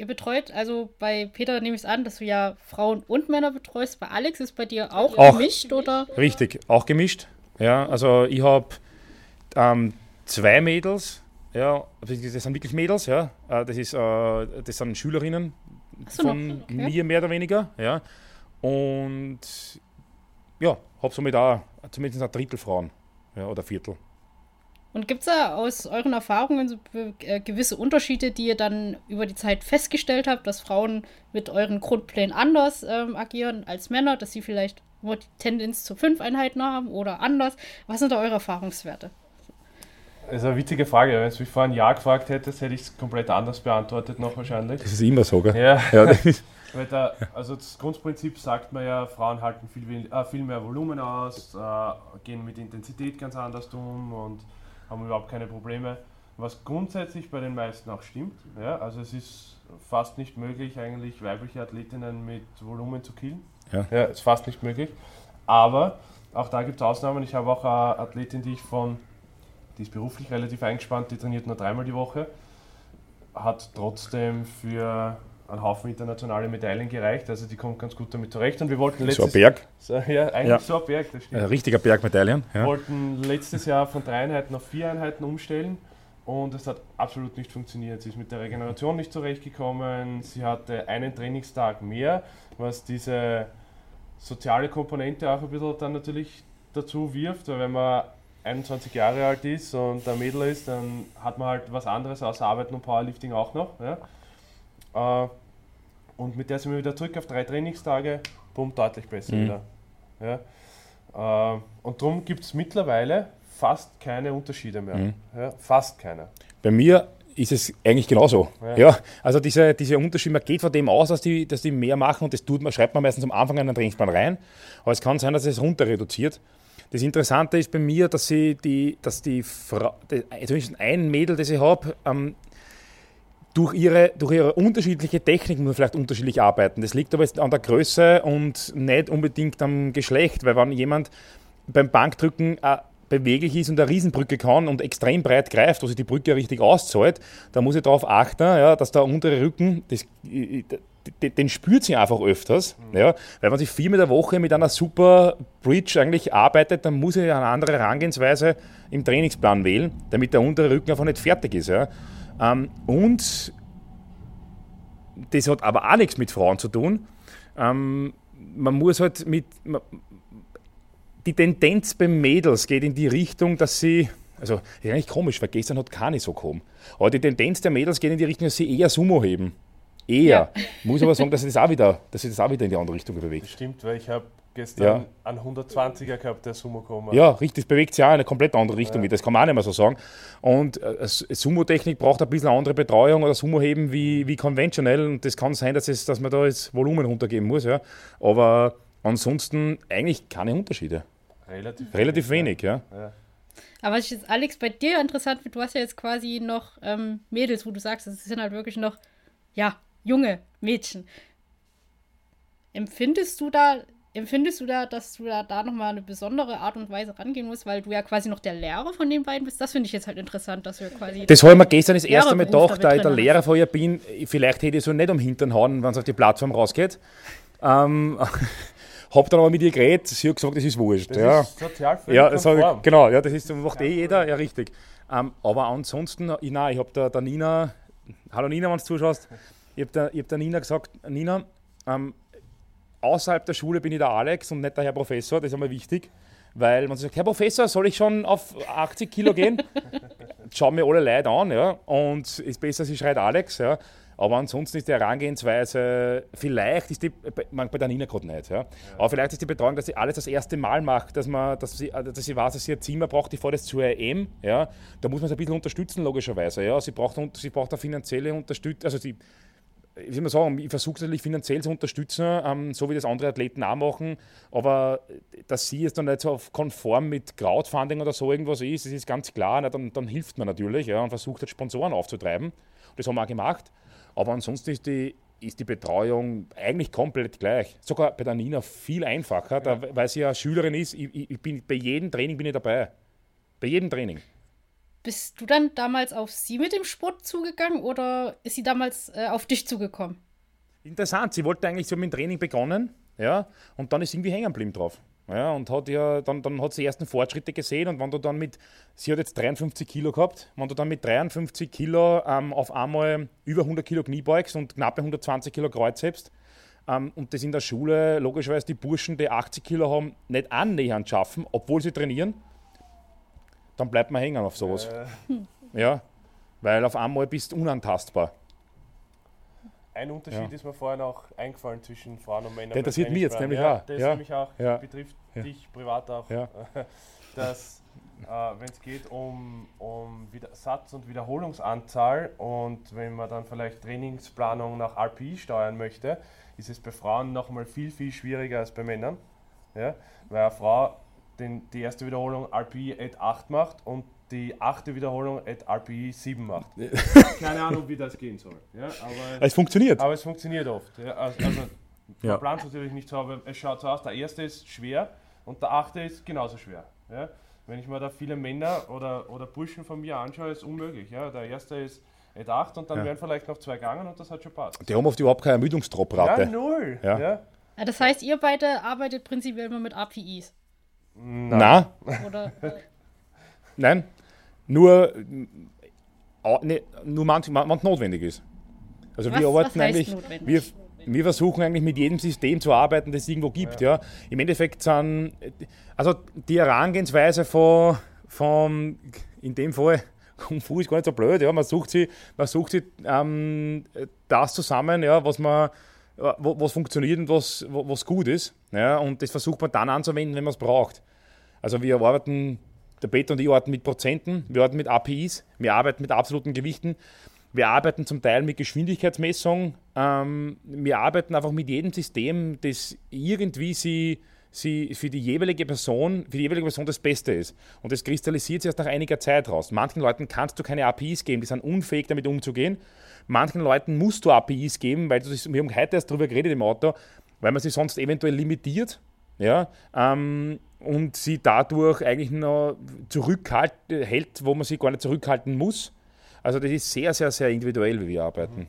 Ihr betreut, also bei Peter nehme ich es an, dass du ja Frauen und Männer betreust. Bei Alex ist bei dir auch, auch gemischt, oder? Richtig, auch gemischt. Ja, also ich habe ähm, zwei Mädels, ja, das sind wirklich Mädels, ja. Äh, das, ist, äh, das sind Schülerinnen so, von okay. mir mehr oder weniger, ja. Und ja, habe somit auch zumindest ein Drittel Frauen ja, oder Viertel. Und gibt es da aus euren Erfahrungen so äh, gewisse Unterschiede, die ihr dann über die Zeit festgestellt habt, dass Frauen mit euren Grundplänen anders ähm, agieren als Männer, dass sie vielleicht nur die Tendenz zu fünf Einheiten haben oder anders? Was sind da eure Erfahrungswerte? Das ist eine witzige Frage. Wenn du mich vor einem Jahr gefragt hättest, hätte ich es komplett anders beantwortet noch wahrscheinlich. Das ist immer so, gell? Ja. ja Weil da, also das Grundprinzip sagt man ja, Frauen halten viel, äh, viel mehr Volumen aus, äh, gehen mit Intensität ganz anders um und haben überhaupt keine Probleme. Was grundsätzlich bei den meisten auch stimmt. Ja, also es ist fast nicht möglich, eigentlich weibliche Athletinnen mit Volumen zu killen. Ja, ja ist fast nicht möglich. Aber auch da gibt es Ausnahmen. Ich habe auch eine Athletin, die ich von, die ist beruflich relativ eingespannt, die trainiert nur dreimal die Woche, hat trotzdem für einen Haufen internationale Medaillen gereicht. Also die kommt ganz gut damit zurecht. Und wir wollten letztes So ein Berg? So, ja, eigentlich ja. so ein Berg, das stimmt. Ein richtiger Bergmedaillen. Ja. Wir wollten letztes Jahr von drei Einheiten auf vier Einheiten umstellen. Und es hat absolut nicht funktioniert. Sie ist mit der Regeneration nicht zurechtgekommen. Sie hatte einen Trainingstag mehr, was diese soziale Komponente auch ein bisschen dann natürlich dazu wirft. Weil wenn man 21 Jahre alt ist und ein Mädel ist, dann hat man halt was anderes außer Arbeiten und Powerlifting auch noch. Ja. Äh, und mit der sind wir wieder zurück auf drei Trainingstage, bumm, deutlich besser mhm. wieder. Ja. Äh, und darum gibt es mittlerweile fast keine Unterschiede mehr. Mhm. Ja, fast keine. Bei mir ist es eigentlich genauso. Ja. ja also diese, diese Unterschied, man geht von dem aus, dass die, dass die mehr machen und das tut man, schreibt man meistens am Anfang einen Trainingsplan rein. Aber es kann sein, dass es runter reduziert. Das Interessante ist bei mir, dass sie die, dass die Frau, zumindest ein Mädel, das ich habe, ähm, durch ihre, durch ihre unterschiedliche Techniken nur vielleicht unterschiedlich arbeiten. Das liegt aber jetzt an der Größe und nicht unbedingt am Geschlecht, weil wenn jemand beim Bankdrücken äh, beweglich ist und eine Riesenbrücke kann und extrem breit greift, wo sich die Brücke richtig auszahlt, da muss ich darauf achten, ja, dass der untere Rücken, das, den spürt sie einfach öfters. Mhm. Ja, weil wenn sie viermal der Woche mit einer super Bridge eigentlich arbeitet, dann muss ich eine andere Herangehensweise im Trainingsplan wählen, damit der untere Rücken einfach nicht fertig ist. Ja. Ähm, und das hat aber auch nichts mit Frauen zu tun. Ähm, man muss halt mit. Die Tendenz bei Mädels geht in die Richtung, dass sie. Also, ist eigentlich komisch, weil gestern hat keine so gekommen. Aber die Tendenz der Mädels geht in die Richtung, dass sie eher Sumo heben. Eher. Ja. Muss aber sagen, dass sich das auch wieder, dass sich das auch wieder in die andere Richtung bewegt. Das stimmt, weil ich habe gestern ja. einen 120er gehabt, der Sumo gekommen Ja, richtig, das bewegt sich auch in eine komplett andere Richtung. Ja. Das kann man auch nicht mehr so sagen. Und äh, Sumo-Technik braucht ein bisschen andere Betreuung oder Sumo-Heben wie, wie konventionell. Und das kann sein, dass, es, dass man da das Volumen runtergeben muss. Ja. Aber ansonsten eigentlich keine Unterschiede. Relativ, Relativ wenig, ja. ja. Aber was ich jetzt, Alex, bei dir interessant finde, du hast ja jetzt quasi noch ähm, Mädels, wo du sagst, das sind halt wirklich noch, ja, junge Mädchen. Empfindest du da Empfindest du da, dass du da, da nochmal eine besondere Art und Weise rangehen musst, weil du ja quasi noch der Lehrer von den beiden bist? Das finde ich jetzt halt interessant, dass wir quasi. Das habe ich mir gestern das erste Mal gedacht, da ich der Lehrer von ihr bin. Vielleicht hätte ich so nicht am Hintern hauen, wenn es auf die Plattform rausgeht. Ähm, hab dann aber mit ihr geredet, sie hat gesagt, das ist wurscht. Das ja. ist sozial ja, das ich, Genau, ja, das ist, macht eh jeder, ja richtig. Ähm, aber ansonsten, ich, nein, ich habe der, der Nina, hallo Nina, wenn du zuschaust, ich habe der, hab der Nina gesagt, Nina, ähm, außerhalb der Schule bin ich der Alex und nicht der Herr Professor, das ist einmal wichtig. Weil man sagt, Herr Professor, soll ich schon auf 80 Kilo gehen? Schauen mir alle Leute an, ja. Und ist besser, sie schreit Alex, ja. Aber ansonsten ist die Herangehensweise, vielleicht ist die, man, bei der Nina gerade nicht, ja. aber vielleicht ist die Betreuung, dass sie alles das erste Mal macht, dass, man, dass, sie, dass sie weiß, dass sie ein Zimmer braucht, die vor das zur EM, ja. Da muss man sie ein bisschen unterstützen, logischerweise, ja. Sie braucht, sie braucht finanzielle Unterstützung, also ich will mal sagen, ich versuche natürlich finanziell zu unterstützen, ähm, so wie das andere Athleten auch machen, aber dass sie es dann nicht so konform mit Crowdfunding oder so irgendwas ist, das ist ganz klar, na, dann, dann, hilft man natürlich ja, und versucht halt Sponsoren aufzutreiben. Das haben wir auch gemacht. Aber ansonsten ist die, ist die Betreuung eigentlich komplett gleich. Sogar bei der Nina viel einfacher, da, weil sie ja Schülerin ist. Ich, ich bin, bei jedem Training bin ich dabei. Bei jedem Training. Bist du dann damals auf sie mit dem Sport zugegangen oder ist sie damals äh, auf dich zugekommen? Interessant, sie wollte eigentlich so mit dem Training begonnen, ja, und dann ist irgendwie hängen geblieben drauf. Ja, und hat ja, dann, dann hat sie ersten Fortschritte gesehen und wenn du dann mit, sie hat jetzt 53 Kilo gehabt, wenn du dann mit 53 Kilo ähm, auf einmal über 100 Kilo Kniebeugst und knappe 120 Kilo Kreuz hebst, ähm, und das in der Schule logischerweise die Burschen, die 80 Kilo haben, nicht annähernd schaffen, obwohl sie trainieren, dann bleibt man hängen auf sowas. Äh. Ja, weil auf einmal bist du unantastbar. Ein Unterschied ja. ist mir vorher noch eingefallen zwischen Frauen und Männern. Der interessiert mich jetzt nämlich ja, auch. Das ja. nämlich auch ja. betrifft dich privat auch. Dass, äh, wenn es geht um, um Satz- und Wiederholungsanzahl und wenn man dann vielleicht Trainingsplanung nach RPI steuern möchte, ist es bei Frauen nochmal viel, viel schwieriger als bei Männern. Ja? Weil eine Frau den, die erste Wiederholung RPE at 8 macht und die achte Wiederholung at RPE 7 macht. Keine Ahnung, wie das gehen soll. Ja, aber, es funktioniert. Aber es funktioniert oft. Ja, also, also ja. plant natürlich nicht so, aber es schaut so aus, der erste ist schwer und der achte ist genauso schwer. Ja? Wenn ich mir da viele Männer oder, oder Burschen von mir anschaue, ist es unmöglich. Ja? Der erste ist at 8 und dann ja. werden vielleicht noch zwei gegangen und das hat schon passt. Die haben oft überhaupt keine Ermüdungsdroprate. Ja, null. Ja. Ja. Das heißt, ihr beide arbeitet prinzipiell immer mit APIs. Nein. Oder, Nein. Nur, ne, nur manchmal manch notwendig ist. Also was, wir arbeiten eigentlich, wir, wir versuchen eigentlich mit jedem System zu arbeiten, das es irgendwo gibt. Ja. ja. Im Endeffekt sind, also die Herangehensweise von, von in dem Fall, Kung Fu ist gar nicht so blöd, ja. man sucht sich, man sucht sich ähm, das zusammen, ja, was man was funktioniert und was, was gut ist. Ja, und das versucht man dann anzuwenden, wenn man es braucht. Also wir arbeiten der Peter und ich arbeiten mit Prozenten, wir arbeiten mit APIs, wir arbeiten mit absoluten Gewichten, wir arbeiten zum Teil mit Geschwindigkeitsmessung, ähm, wir arbeiten einfach mit jedem System, das irgendwie sie, sie für die jeweilige Person, für die jeweilige Person das Beste ist. Und das kristallisiert sich erst nach einiger Zeit raus. Manchen Leuten kannst du keine APIs geben, die sind unfähig damit umzugehen. Manchen Leuten musst du APIs geben, weil du wir haben heute erst darüber geredet im Auto, weil man sie sonst eventuell limitiert. Ja, ähm, und sie dadurch eigentlich noch zurückhält, wo man sie gar nicht zurückhalten muss. Also das ist sehr, sehr, sehr individuell, wie wir arbeiten.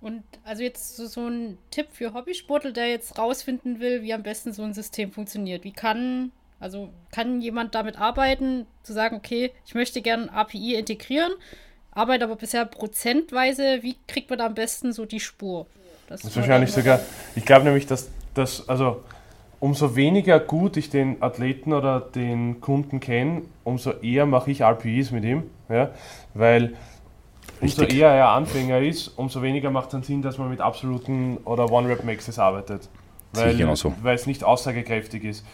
Und also jetzt so, so ein Tipp für Hobbysportler, der jetzt rausfinden will, wie am besten so ein System funktioniert. Wie kann, also kann jemand damit arbeiten, zu sagen, okay, ich möchte gerne API integrieren, arbeite aber bisher prozentweise, wie kriegt man da am besten so die Spur? Das, das ist wahrscheinlich sogar, ich glaube nämlich, dass das, also umso weniger gut ich den Athleten oder den Kunden kenne, umso eher mache ich RPEs mit ihm. Ja? Weil umso Richtig. eher er Anfänger ist, umso weniger macht es dann Sinn, dass man mit absoluten oder One-Rep-Maxes arbeitet. Weil, weil es nicht aussagekräftig ist.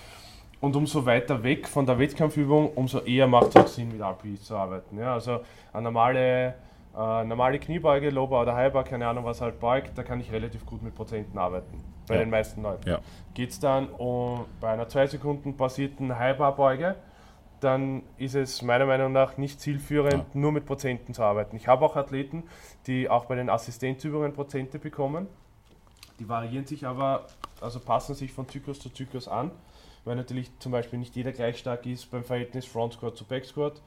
Und umso weiter weg von der Wettkampfübung, umso eher macht es auch Sinn, mit RPEs zu arbeiten. Ja? Also eine normale äh, normale Kniebeuge, Lower oder Highbar, keine Ahnung, was halt beugt, da kann ich relativ gut mit Prozenten arbeiten. Bei ja. den meisten Leuten. Ja. Geht es dann um bei einer 2 Sekunden basierten Highbar-Beuge, dann ist es meiner Meinung nach nicht zielführend, ja. nur mit Prozenten zu arbeiten. Ich habe auch Athleten, die auch bei den Assistenzübungen Prozente bekommen. Die variieren sich aber, also passen sich von Zyklus zu Zyklus an, weil natürlich zum Beispiel nicht jeder gleich stark ist beim Verhältnis Front Squat zu Back Squat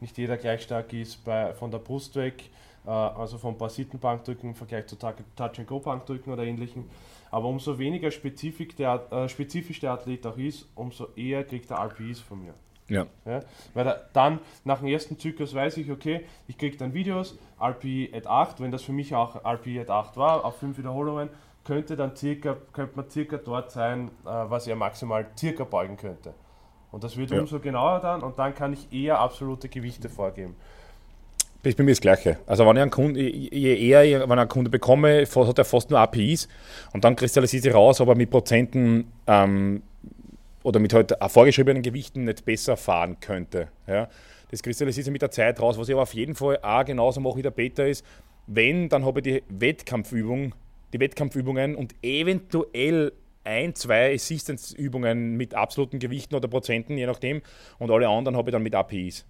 nicht jeder gleich stark ist bei, von der Brust weg, also vom basiten Bankdrücken im Vergleich zu Touch-and-Go-Bankdrücken oder ähnlichem. Aber umso weniger spezifisch der, äh, spezifisch der Athlet auch ist, umso eher kriegt er RPEs von mir. Ja. ja. Weil da, dann nach dem ersten Zyklus weiß ich, okay, ich kriege dann Videos, RP at 8, wenn das für mich auch RP at 8 war, auf 5 Wiederholungen, könnte dann circa, könnte man circa dort sein, äh, was er maximal circa beugen könnte. Und das wird ja. umso genauer dann und dann kann ich eher absolute Gewichte vorgeben. Das ist bei mir das Gleiche. Also wenn ich einen Kunde, je eher ich, einen Kunde bekomme, hat er fast nur APIs und dann kristallisiert sich raus, ob er mit Prozenten ähm, oder mit halt vorgeschriebenen Gewichten nicht besser fahren könnte. Ja? Das kristallisiert sich mit der Zeit raus, was ich aber auf jeden Fall auch genauso mache wie der Peter ist. Wenn, dann habe ich die Wettkampfübung, die Wettkampfübungen und eventuell ein, zwei Assistance-Übungen mit absoluten Gewichten oder Prozenten, je nachdem, und alle anderen habe ich dann mit APIs.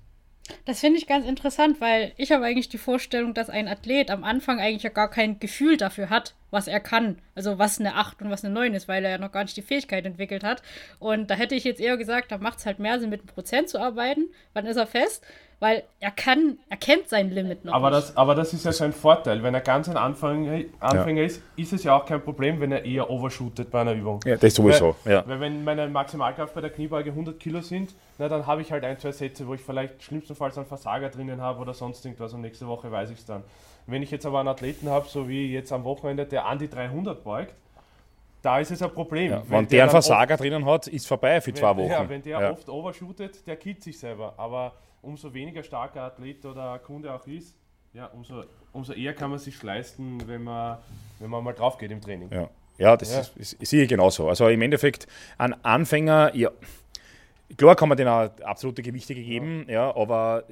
Das finde ich ganz interessant, weil ich habe eigentlich die Vorstellung, dass ein Athlet am Anfang eigentlich ja gar kein Gefühl dafür hat, was er kann. Also was eine 8 und was eine 9 ist, weil er ja noch gar nicht die Fähigkeit entwickelt hat. Und da hätte ich jetzt eher gesagt, da macht es halt mehr Sinn, mit einem Prozent zu arbeiten. Wann ist er fest? Weil er kann, er kennt sein Limit noch aber nicht. Das, aber das ist ja sein Vorteil. Wenn er ganz ein Anfänger, Anfänger ja. ist, ist es ja auch kein Problem, wenn er eher overshootet bei einer Übung. Ja, das sowieso. Weil, ja. weil wenn meine Maximalkraft bei der Kniebeuge 100 Kilo sind, na, dann habe ich halt ein, zwei Sätze, wo ich vielleicht schlimmstenfalls einen Versager drinnen habe oder sonst irgendwas und nächste Woche weiß ich es dann. Wenn ich jetzt aber einen Athleten habe, so wie jetzt am Wochenende, der an die 300 beugt, da ist es ein Problem. Ja, wenn, wenn, der einen Versager drinnen hat, ist vorbei für wenn, zwei Wochen. Ja, wenn der ja. oft overshootet, der killt sich selber. Aber umso weniger starker Athlet oder Kunde auch ist, ja, umso, umso eher kann man sich leisten, wenn man, wenn man mal drauf geht im Training. Ja, ja das ja. Ist, ist, sehe ich genauso. Also im Endeffekt, ein Anfänger, ja, klar kann man den auch absolute Gewichte geben, ja, ja aber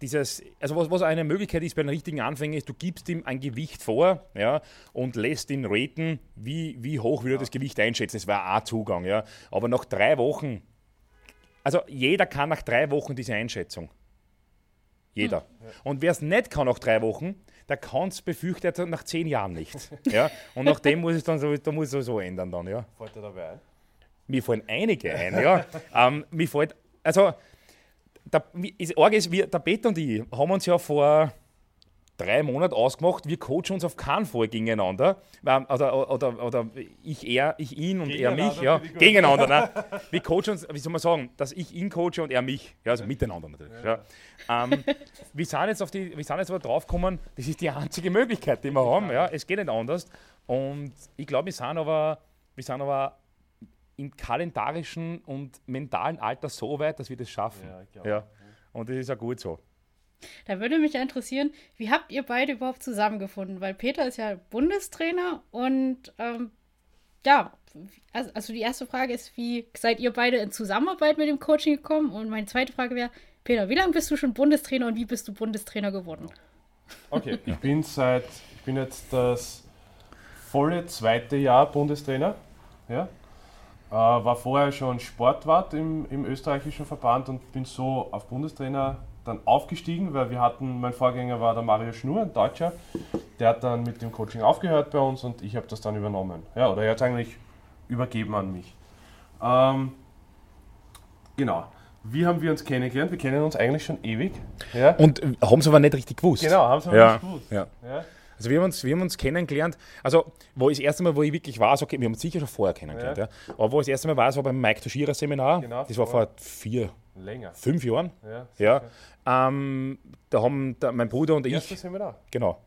dieses, also was, was eine Möglichkeit ist bei einem richtigen Anfänger, ist, du gibst ihm ein Gewicht vor ja, und lässt ihn raten, wie, wie hoch würde er das Gewicht einschätzen. Das war ein Zugang. Ja. Aber nach drei Wochen also jeder kann nach drei Wochen diese Einschätzung. Jeder. Hm. Und wer es nicht kann nach drei Wochen, der kann es befürchtet nach zehn Jahren nicht. ja? Und nach dem muss es dann so, da muss es sowieso ändern dann, ja. Fällt dir dabei ein? Mir fallen einige ein, ja. ähm, mir fällt, also der, ist, arg ist, wir, der Peter und ich haben uns ja vor drei Monaten ausgemacht, wir coachen uns auf keinen Fall gegeneinander. Ähm, oder, oder, oder ich er, ich ihn und er mich. Ja, gegeneinander. Ne? Wir coachen uns, wie soll man sagen, dass ich ihn coache und er mich. Ja, also miteinander natürlich. Ja. ja. Ähm, wir, sind jetzt auf die, wir sind jetzt aber drauf gekommen, das ist die einzige Möglichkeit, die wir haben. Ja. Es geht nicht anders. Und ich glaube, wir sind aber, wir sind aber im kalendarischen und mentalen Alter so weit, dass wir das schaffen. Ja, ja. Und das ist ja gut so. Da würde mich ja interessieren, wie habt ihr beide überhaupt zusammengefunden? Weil Peter ist ja Bundestrainer und ähm, ja, also, also die erste Frage ist, wie seid ihr beide in Zusammenarbeit mit dem Coaching gekommen? Und meine zweite Frage wäre, Peter, wie lange bist du schon Bundestrainer und wie bist du Bundestrainer geworden? Okay, ich bin seit, ich bin jetzt das volle zweite Jahr Bundestrainer. Ja. Äh, war vorher schon Sportwart im, im österreichischen Verband und bin so auf Bundestrainer dann aufgestiegen, weil wir hatten, mein Vorgänger war der Mario Schnur, ein Deutscher, der hat dann mit dem Coaching aufgehört bei uns und ich habe das dann übernommen. Ja, oder er hat es eigentlich übergeben an mich. Ähm, genau. Wie haben wir uns kennengelernt? Wir kennen uns eigentlich schon ewig. Ja? Und haben es aber nicht richtig gewusst. Genau, haben es aber Ja. nicht gewusst. Ja. Also wir haben, uns, wir haben uns kennengelernt, also wo ich das erste Mal, wo ich wirklich war, okay, wir haben uns sicher schon vorher kennengelernt, ja. Ja. aber wo ich das erste Mal war, war beim Mike Toshira Seminar, Genau, das war vor vier, Länger. fünf Jahren, Ja, ja. Ähm, da haben der, mein Bruder und ich, Erstes Seminar. genau,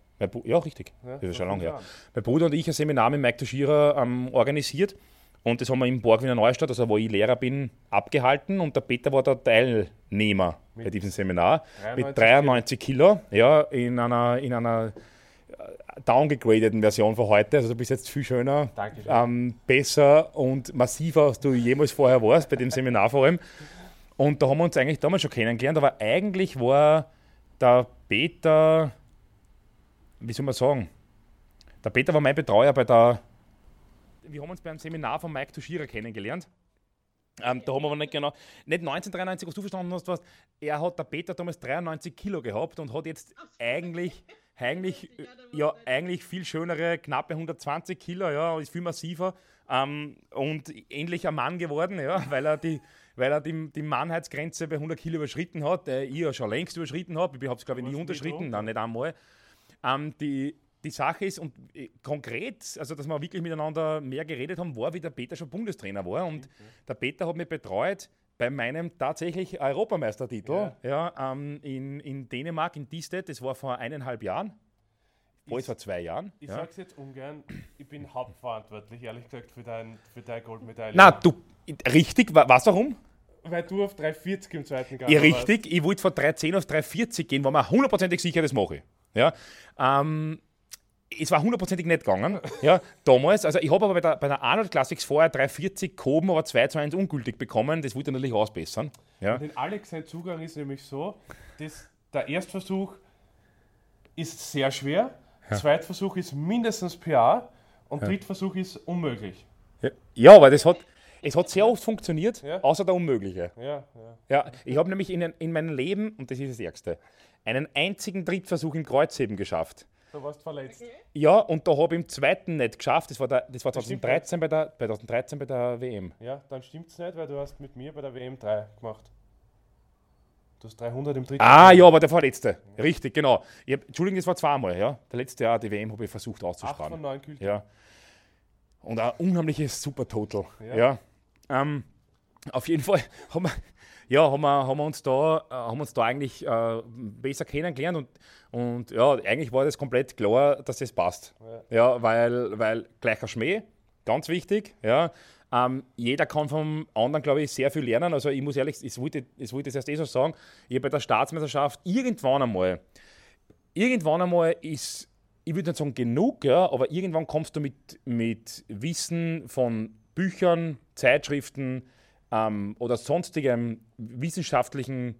ja richtig, Ja, das ist schon lange her. Jahren. Mein Bruder und ich ein Seminar mit Mike Toshira ähm, organisiert und das haben wir im Borg Wiener Neustadt, also wo ich Lehrer bin, abgehalten und der Peter war der Teilnehmer bei Mit diesem Seminar 93 mit 93 Kilo, ja, in einer, in einer downgegradeten Version von heute. Also du bist jetzt viel schöner, ähm, besser und massiver, als du jemals vorher warst, bei dem Seminar vor allem. Und da haben wir uns eigentlich damals schon kennengelernt, aber eigentlich war der Peter, wie soll man sagen, der Peter war mein Betreuer bei der, wir haben uns beim Seminar von Mike Toshira kennengelernt. Ähm, da haben wir aber nicht genau, nicht 1993, was du verstanden hast, was, er hat, der Peter damals 93 Kilo gehabt und hat jetzt eigentlich, eigentlich, äh, ja, eigentlich viel schönere, knappe 120 Kilo, ja, ist viel massiver ähm, und ähnlich ein Mann geworden, ja, weil er die, weil er die, die Mannheitsgrenze bei 100 Kilo überschritten hat, äh, ich ja schon längst überschritten habe, ich habe es glaube ich nie unterschritten, drunter? nein, nicht einmal. Ähm, die, die Sache ist, und äh, konkret, also dass wir wirklich miteinander mehr geredet haben, war, wie der Peter schon Bundestrainer war. Und der Peter hat mich betreut bei meinem tatsächlich Europameistertitel ja. ähm, in, in Dänemark, in Diested. Das war vor eineinhalb Jahren. Bald vor zwei Jahren. Ich ja. sag's jetzt ungern, ich bin hauptverantwortlich, ehrlich gesagt, für, dein, für deine Goldmedaille. Na, du, richtig, wa- was warum? Weil du auf 3,40 im zweiten Gang Ja, richtig. Ich wollte von 310 auf 340 gehen, war mir hundertprozentig sicher, das mache ich. Ja. Ähm, es war hundertprozentig nicht gegangen, ja, damals. Also ich habe aber bei der, bei der Arnold Classics vorher 340 gehoben, aber 2 zu 1 ungültig bekommen. Das wollte ich natürlich ausbessern. Ja. Den Alex, sein Zugang ist nämlich so, dass der Erstversuch ist sehr schwer, Zweitversuch ist mindestens PA und Drittversuch ist unmöglich. ja, aber das hat, es hat sehr oft funktioniert, Ja. außer der Unmögliche. Ja, ja. Ja, ich habe nämlich in, in meinem Leben, und das ist das Ärgste, einen einzigen Drittversuch im Kreuzheben geschafft. Du warst verletzt. Ja, und da habe ich im zweiten nicht geschafft. Das war, der, das war Das stimmt 2013 bei, der, bei 2013 bei der WM. Ja, dann stimmt's nicht, weil du hast mit mir bei der WM 3 gemacht. Du hast 300 im dritten. Ah, ja, aber der vorletzte. Richtig, genau. Ich hab, Entschuldigung, das war zweimal, ja. Der letzte Jahr, die WM, habe ich versucht 8 von auszusparen. 9 gültig. Ja. Und ein unheimliches Super-Total. Ja. Ja. Ähm, auf jeden Fall haben wir, ja, haben wir, haben wir uns da, äh, haben uns da eigentlich äh, besser kennengelernt und, und ja, eigentlich war das komplett klar, dass das passt. Ja, weil, weil gleicher Schmäh, ganz wichtig, ja. Ähm, jeder kann vom anderen, glaube ich, sehr viel lernen. Also ich muss ehrlich, ich wollte, ich wollte das erst eh so sagen, ich habe bei der Staatsmeisterschaft irgendwann einmal, irgendwann einmal ist, ich würde nicht sagen genug, ja, aber irgendwann kommst du mit, mit Wissen von Büchern, Zeitschriften ähm, oder sonstigem wissenschaftlichen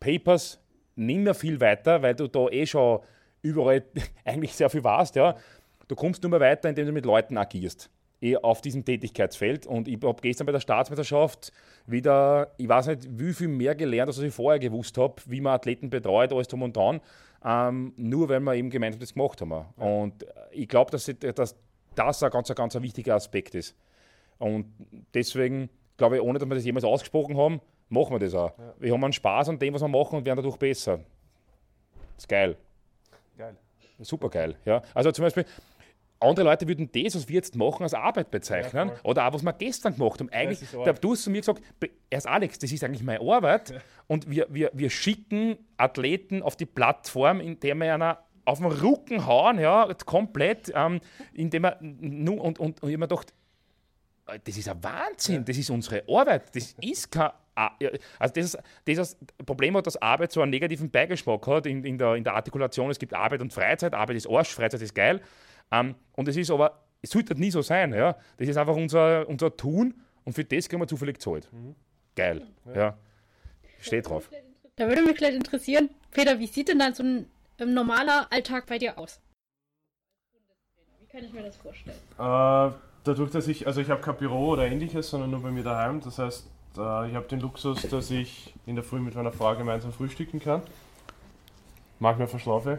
Papers nicht mehr viel weiter, weil du da eh schon überall eigentlich sehr viel warst. Ja. Du kommst nur mehr weiter, indem du mit Leuten agierst eh auf diesem Tätigkeitsfeld. Und ich habe gestern bei der Staatsmeisterschaft wieder, ich weiß nicht, wie viel mehr gelernt, als ich vorher gewusst habe, wie man Athleten betreut, alles drum und dran. Ähm, nur weil wir eben gemeinsam das gemacht haben. Und ich glaube, dass, dass das ein ganz, ganz ein wichtiger Aspekt ist. Und deswegen glaube ich, ohne dass wir das jemals ausgesprochen haben, machen wir das auch. Wir haben einen Spaß an dem, was wir machen und werden dadurch besser. Das ist geil. Geil. Super geil. Ja. Also zum Beispiel, andere Leute würden das, was wir jetzt machen, als Arbeit bezeichnen. Ja, oder auch, was wir gestern gemacht haben. Eigentlich, da, du hast zu mir gesagt, erst Alex, das ist eigentlich meine Arbeit. Und wir, wir, wir schicken Athleten auf die Plattform, indem wir einer auf den Rücken hauen, ja, komplett, ähm, indem wir, und, und, und ich hab mir gedacht, das ist ein Wahnsinn, das ist unsere Arbeit, das ist kein. Ja, Also das, das Problem hat, dass Arbeit so einen negativen Beigeschmack hat in, in, der, in der Artikulation. Es gibt Arbeit und Freizeit. Arbeit ist Arsch, Freizeit ist geil. Ähm, und es ist aber es sollte nie so sein. Ja? Das ist einfach unser, unser Tun und für das kriegen wir zufällig gezahlt. Geil. Ja. Steht drauf. Da würde mich gleich interessieren, Peter, wie sieht denn dann so ein ähm, normaler Alltag bei dir aus? Wie kann ich mir das vorstellen? Äh, dadurch, dass ich, also ich habe kein Büro oder ähnliches, sondern nur bei mir daheim. Das heißt, äh, ich habe den Luxus, dass ich in der Früh mit meiner Frau gemeinsam frühstücken kann. Manchmal verschlafe.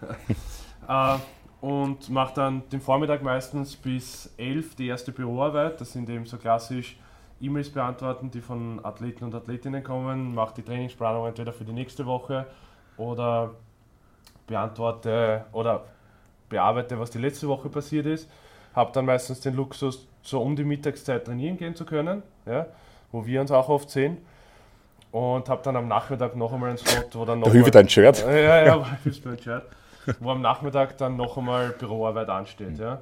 äh, und mache dann den Vormittag meistens bis 11 die erste Büroarbeit. Das sind eben so klassisch E-Mails beantworten, die von Athleten und Athletinnen kommen, mache die Trainingsplanung entweder für die nächste Woche oder beantworte oder bearbeite, was die letzte Woche passiert ist. Habe dann meistens den Luxus, so um die Mittagszeit trainieren gehen zu können, ja, wo wir uns auch oft sehen. Und habe dann am Nachmittag noch einmal einen Slot, wo dann noch. Da dein Shirt. Ja, ja, ja, hilft ein Shirt. Wo am Nachmittag dann noch einmal Büroarbeit ansteht. Ja.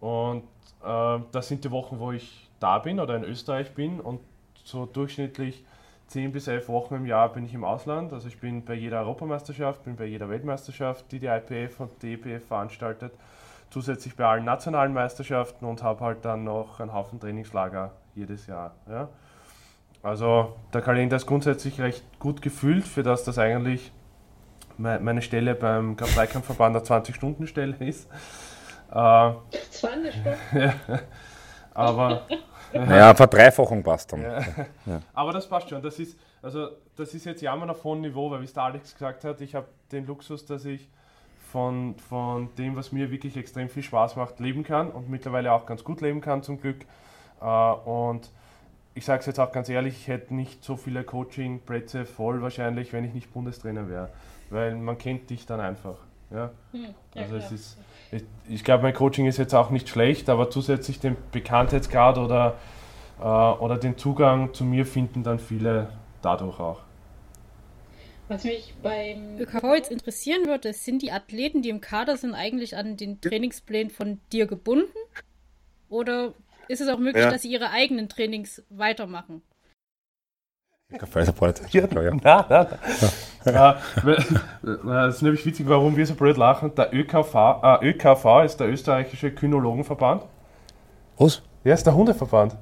Und äh, das sind die Wochen, wo ich da bin oder in Österreich bin und so durchschnittlich 10 bis 11 Wochen im Jahr bin ich im Ausland. Also ich bin bei jeder Europameisterschaft, bin bei jeder Weltmeisterschaft, die die IPF und die EPF veranstaltet. Zusätzlich bei allen nationalen Meisterschaften und habe halt dann noch einen Haufen Trainingslager jedes Jahr. Ja. Also der Kalender ist grundsätzlich recht gut gefüllt, für das das eigentlich meine Stelle beim Dreikampfverband eine 20-Stunden-Stelle ist. Äh, 20 Stunden? ja. Aber. Naja, Verdreifachung passt dann. Ja. Ja. Aber das passt schon. Das ist, also, das ist jetzt jammern auf hohem Niveau, weil wie es der Alex gesagt hat, ich habe den Luxus, dass ich von, von dem, was mir wirklich extrem viel Spaß macht, leben kann und mittlerweile auch ganz gut leben kann zum Glück. Äh, und ich sage es jetzt auch ganz ehrlich, ich hätte nicht so viele Coaching-Plätze voll wahrscheinlich, wenn ich nicht Bundestrainer wäre. Weil man kennt dich dann einfach. Ja? Hm, ja also es ist ich, ich glaube, mein Coaching ist jetzt auch nicht schlecht, aber zusätzlich den Bekanntheitsgrad oder, äh, oder den Zugang zu mir finden dann viele dadurch auch. Was mich beim ÖKV jetzt interessieren würde, sind die Athleten, die im Kader sind, eigentlich an den Trainingsplänen von dir gebunden? Oder ist es auch möglich, ja. dass sie ihre eigenen Trainings weitermachen? Ja, ja. Nein, nein, nein. das ist nämlich witzig, warum wir so blöd lachen. Der ÖKV, äh, ÖKV ist der österreichische Kynologenverband. Was? Ja, ist der Hundeverband.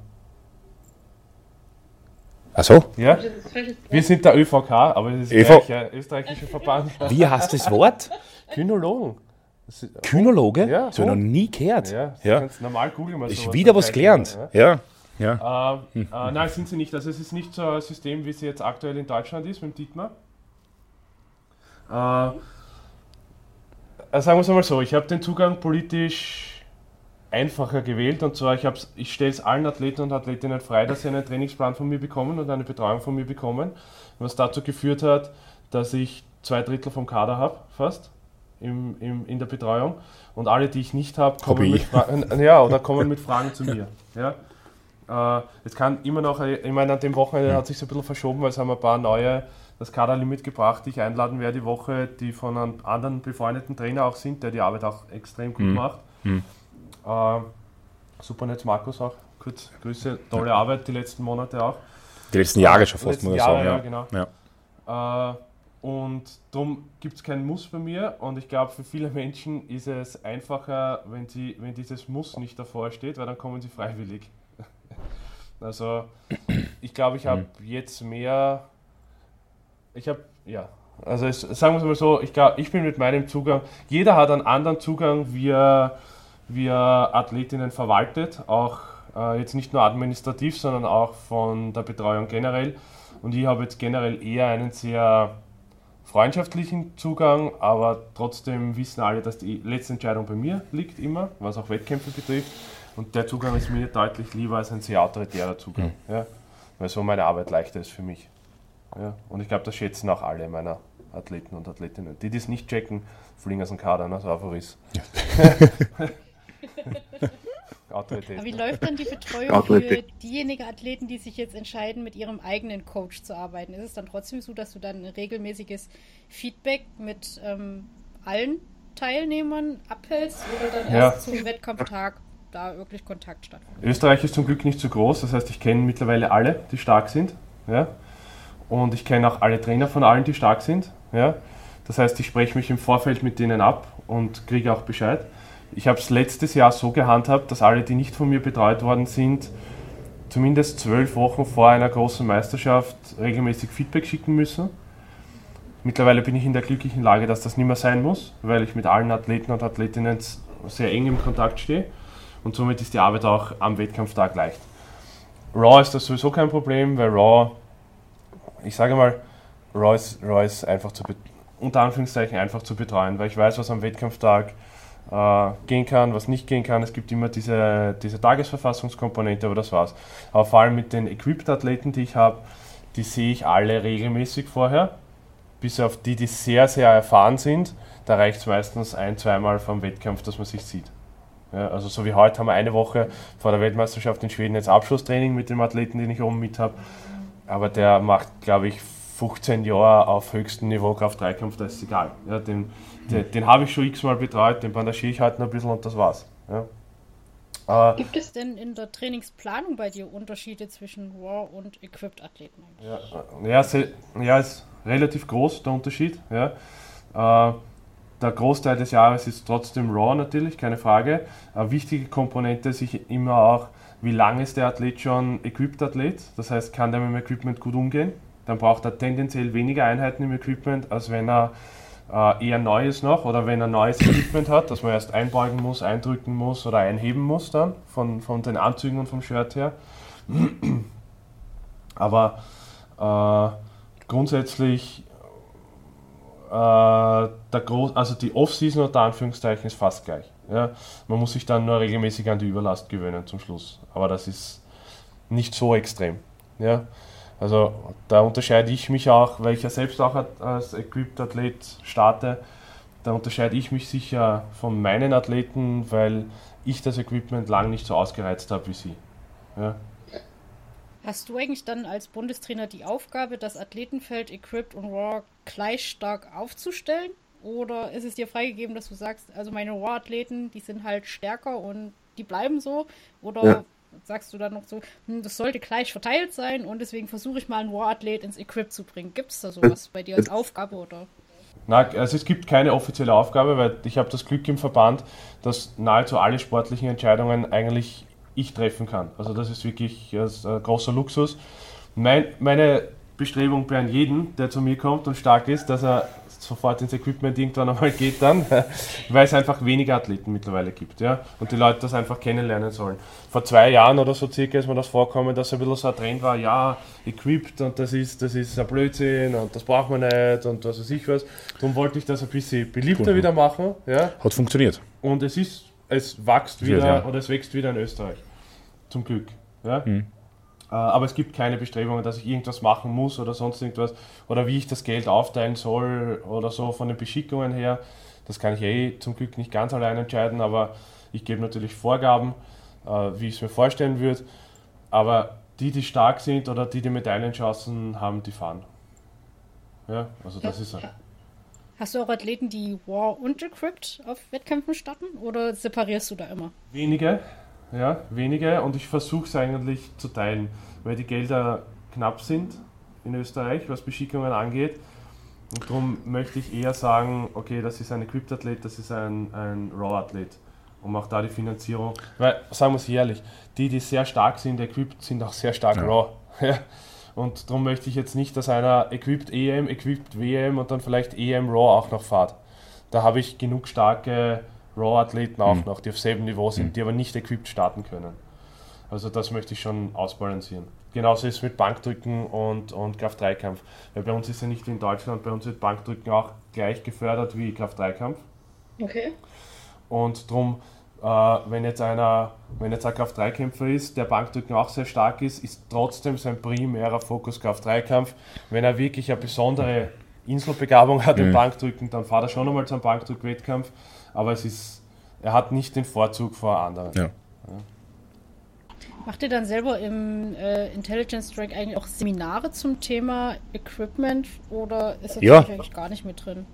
Ach so? Ja. Wir sind der ÖVK, aber das ist ÖV der österreichische Verband. Wie heißt das Wort? Kynologen. Kynologe? Ja. Das habe ich noch nie gehört. Ja, ja. normal googeln mal Ich wieder was gelernt. Ja. ja. Ja. Äh, äh, nein, sind sie nicht. Also es ist nicht so ein System, wie es jetzt aktuell in Deutschland ist mit dem Dietmar. Äh, äh sagen wir es mal so, ich habe den Zugang politisch einfacher gewählt und zwar ich, ich stelle es allen Athleten und Athletinnen frei, dass sie einen Trainingsplan von mir bekommen und eine Betreuung von mir bekommen, was dazu geführt hat, dass ich zwei Drittel vom Kader habe, fast. Im, im, in der Betreuung und alle, die ich nicht habe, kommen, mit Fragen, ja, oder kommen mit Fragen zu mir. Ja. Äh, es kann immer noch, ich meine, an dem Wochenende hat sich so ein bisschen verschoben, weil es haben ein paar neue das Kaderlimit gebracht, die ich einladen werde die Woche, die von einem anderen befreundeten Trainer auch sind, der die Arbeit auch extrem gut mhm. macht. Mhm. Äh, Supernetz Markus auch, kurz Grüße, tolle Arbeit die letzten Monate auch. Die letzten Jahre schon fast, muss ich sagen. Ja, genau. Ja. Äh, und darum gibt es keinen Muss bei mir und ich glaube, für viele Menschen ist es einfacher, wenn, sie, wenn dieses Muss nicht davor steht, weil dann kommen sie freiwillig. Also ich glaube, ich habe mhm. jetzt mehr. Ich habe, ja, also es, sagen wir es mal so, ich glaube, ich bin mit meinem Zugang, jeder hat einen anderen Zugang, wie er, wie er Athletinnen verwaltet, auch äh, jetzt nicht nur administrativ, sondern auch von der Betreuung generell. Und ich habe jetzt generell eher einen sehr freundschaftlichen Zugang, aber trotzdem wissen alle, dass die letzte Entscheidung bei mir liegt, immer, was auch Wettkämpfe betrifft. Und der Zugang ist mir deutlich lieber als ein sehr autoritärer Zugang. Mhm. Ja? Weil so meine Arbeit leichter ist für mich. Ja? Und ich glaube, das schätzen auch alle meiner Athleten und Athletinnen. Die, die es nicht checken, fliegen aus dem Kader, ne? so einfach ist. Autorität. Aber wie läuft dann die Betreuung für diejenigen Athleten, die sich jetzt entscheiden, mit ihrem eigenen Coach zu arbeiten? Ist es dann trotzdem so, dass du dann ein regelmäßiges Feedback mit ähm, allen Teilnehmern abhältst oder dann ja. erst zum Wettkampftag da wirklich Kontakt stattfindet. Österreich ist zum Glück nicht so groß, das heißt, ich kenne mittlerweile alle, die stark sind. Ja? Und ich kenne auch alle Trainer von allen, die stark sind. Ja? Das heißt, ich spreche mich im Vorfeld mit denen ab und kriege auch Bescheid. Ich habe es letztes Jahr so gehandhabt, dass alle, die nicht von mir betreut worden sind, zumindest zwölf Wochen vor einer großen Meisterschaft regelmäßig Feedback schicken müssen. Mittlerweile bin ich in der glücklichen Lage, dass das nicht mehr sein muss, weil ich mit allen Athleten und Athletinnen sehr eng im Kontakt stehe und somit ist die Arbeit auch am Wettkampftag leicht. Raw ist das sowieso kein Problem, weil Raw, ich sage mal, Raw ist, Raw ist einfach zu, unter Anführungszeichen einfach zu betreuen, weil ich weiß, was am Wettkampftag äh, gehen kann, was nicht gehen kann. Es gibt immer diese, diese Tagesverfassungskomponente, aber das war's. Aber vor allem mit den Equipped-Athleten, die ich habe, die sehe ich alle regelmäßig vorher, bis auf die, die sehr, sehr erfahren sind. Da reicht es meistens ein, zweimal vom Wettkampf, dass man sich sieht. Ja, also so wie heute haben wir eine Woche vor der Weltmeisterschaft in Schweden jetzt Abschlusstraining mit dem Athleten, den ich oben mit habe. Aber der macht, glaube ich, 15 Jahre auf höchstem Niveau Kraft-3-Kampf, das ist egal. Ja, den den, den habe ich schon x-mal betreut, den bandagiere ich halt noch ein bisschen und das war's. Ja. Äh, Gibt es denn in der Trainingsplanung bei dir Unterschiede zwischen Raw und Equipped-Athleten? Ja, ja, se, ja, ist relativ groß der Unterschied. Ja. Äh, der Großteil des Jahres ist trotzdem Raw natürlich, keine Frage. Eine wichtige Komponente ist immer auch, wie lange ist der Athlet schon Equipped-Athlet. Das heißt, kann der mit dem Equipment gut umgehen. Dann braucht er tendenziell weniger Einheiten im Equipment, als wenn er äh, eher neu ist noch oder wenn er neues Equipment hat, dass man erst einbeugen muss, eindrücken muss oder einheben muss dann von, von den Anzügen und vom Shirt her. Aber äh, grundsätzlich äh, der Groß also die Off-Season unter Anführungszeichen ist fast gleich. Ja? Man muss sich dann nur regelmäßig an die Überlast gewöhnen zum Schluss. Aber das ist nicht so extrem. Ja? Also da unterscheide ich mich auch, weil ich ja selbst auch als Equipped-Athlet starte, da unterscheide ich mich sicher von meinen Athleten, weil ich das Equipment lang nicht so ausgereizt habe wie sie. Ja. Hast du eigentlich dann als Bundestrainer die Aufgabe, das Athletenfeld Equipped und Raw gleich stark aufzustellen? Oder ist es dir freigegeben, dass du sagst, also meine Raw-Athleten, die sind halt stärker und die bleiben so? Oder ja sagst du dann noch so, hm, das sollte gleich verteilt sein und deswegen versuche ich mal einen War-Athlet ins Equip zu bringen. Gibt es da sowas bei dir als Aufgabe oder? Nein, also es gibt keine offizielle Aufgabe, weil ich habe das Glück im Verband, dass nahezu alle sportlichen Entscheidungen eigentlich ich treffen kann. Also das ist wirklich ein großer Luxus. Mein, meine Bestrebung bei jedem, der zu mir kommt und stark ist, dass er sofort ins Equipment irgendwann einmal geht dann, weil es einfach weniger Athleten mittlerweile gibt, ja, und die Leute das einfach kennenlernen sollen. Vor zwei Jahren oder so circa ist mir das vorkommen, dass ein bisschen so ein Trend war, ja, equipped und das ist, das ist ein Blödsinn und das braucht man nicht und was weiß ich was. Darum wollte ich das ein bisschen beliebter cool. wieder machen, ja. Hat funktioniert. Und es ist, es wächst wieder ja. oder es wächst wieder in Österreich. Zum Glück, ja. Mhm. Äh, aber es gibt keine Bestrebungen, dass ich irgendwas machen muss oder sonst irgendwas oder wie ich das Geld aufteilen soll oder so von den Beschickungen her. Das kann ich eh zum Glück nicht ganz allein entscheiden, aber ich gebe natürlich Vorgaben, äh, wie ich es mir vorstellen würde. Aber die, die stark sind oder die, die Medaillenchancen haben, die fahren. Ja, also das ist er. Hast du auch Athleten, die War und Equipped auf Wettkämpfen starten oder separierst du da immer? Wenige, ja, wenige und ich versuche es eigentlich zu teilen, weil die Gelder knapp sind in Österreich, was Beschickungen angeht. Und darum möchte ich eher sagen, okay, das ist ein Equipped-Athlet, das ist ein, ein Raw-Athlet. Um auch da die Finanzierung, weil, sagen wir es ehrlich, die, die sehr stark sind, equipped, sind auch sehr stark ja. Raw. und darum möchte ich jetzt nicht, dass einer equipped EM, equipped WM und dann vielleicht EM Raw auch noch fahrt. Da habe ich genug starke Raw-Athleten auch mhm. noch, die auf selben Niveau sind, mhm. die aber nicht equipped starten können. Also das möchte ich schon ausbalancieren. Genauso ist es mit Bankdrücken und, und Kraft-3-Kampf. Weil bei uns ist ja nicht wie in Deutschland, bei uns wird Bankdrücken auch gleich gefördert wie Kraft-3-Kampf. Okay. Und darum, äh, wenn jetzt einer, wenn jetzt ein Kraft-3-Kämpfer ist, der Bankdrücken auch sehr stark ist, ist trotzdem sein primärer Fokus Kraft-3-Kampf. Wenn er wirklich eine besondere Inselbegabung hat mhm. im Bankdrücken, dann fahrt er schon einmal zum Bankdrück-Wettkampf aber es ist, er hat nicht den Vorzug vor anderen. Ja. Ja. Macht ihr dann selber im äh, Intelligence Track eigentlich auch Seminare zum Thema Equipment oder ist das ja. eigentlich gar nicht mit drin?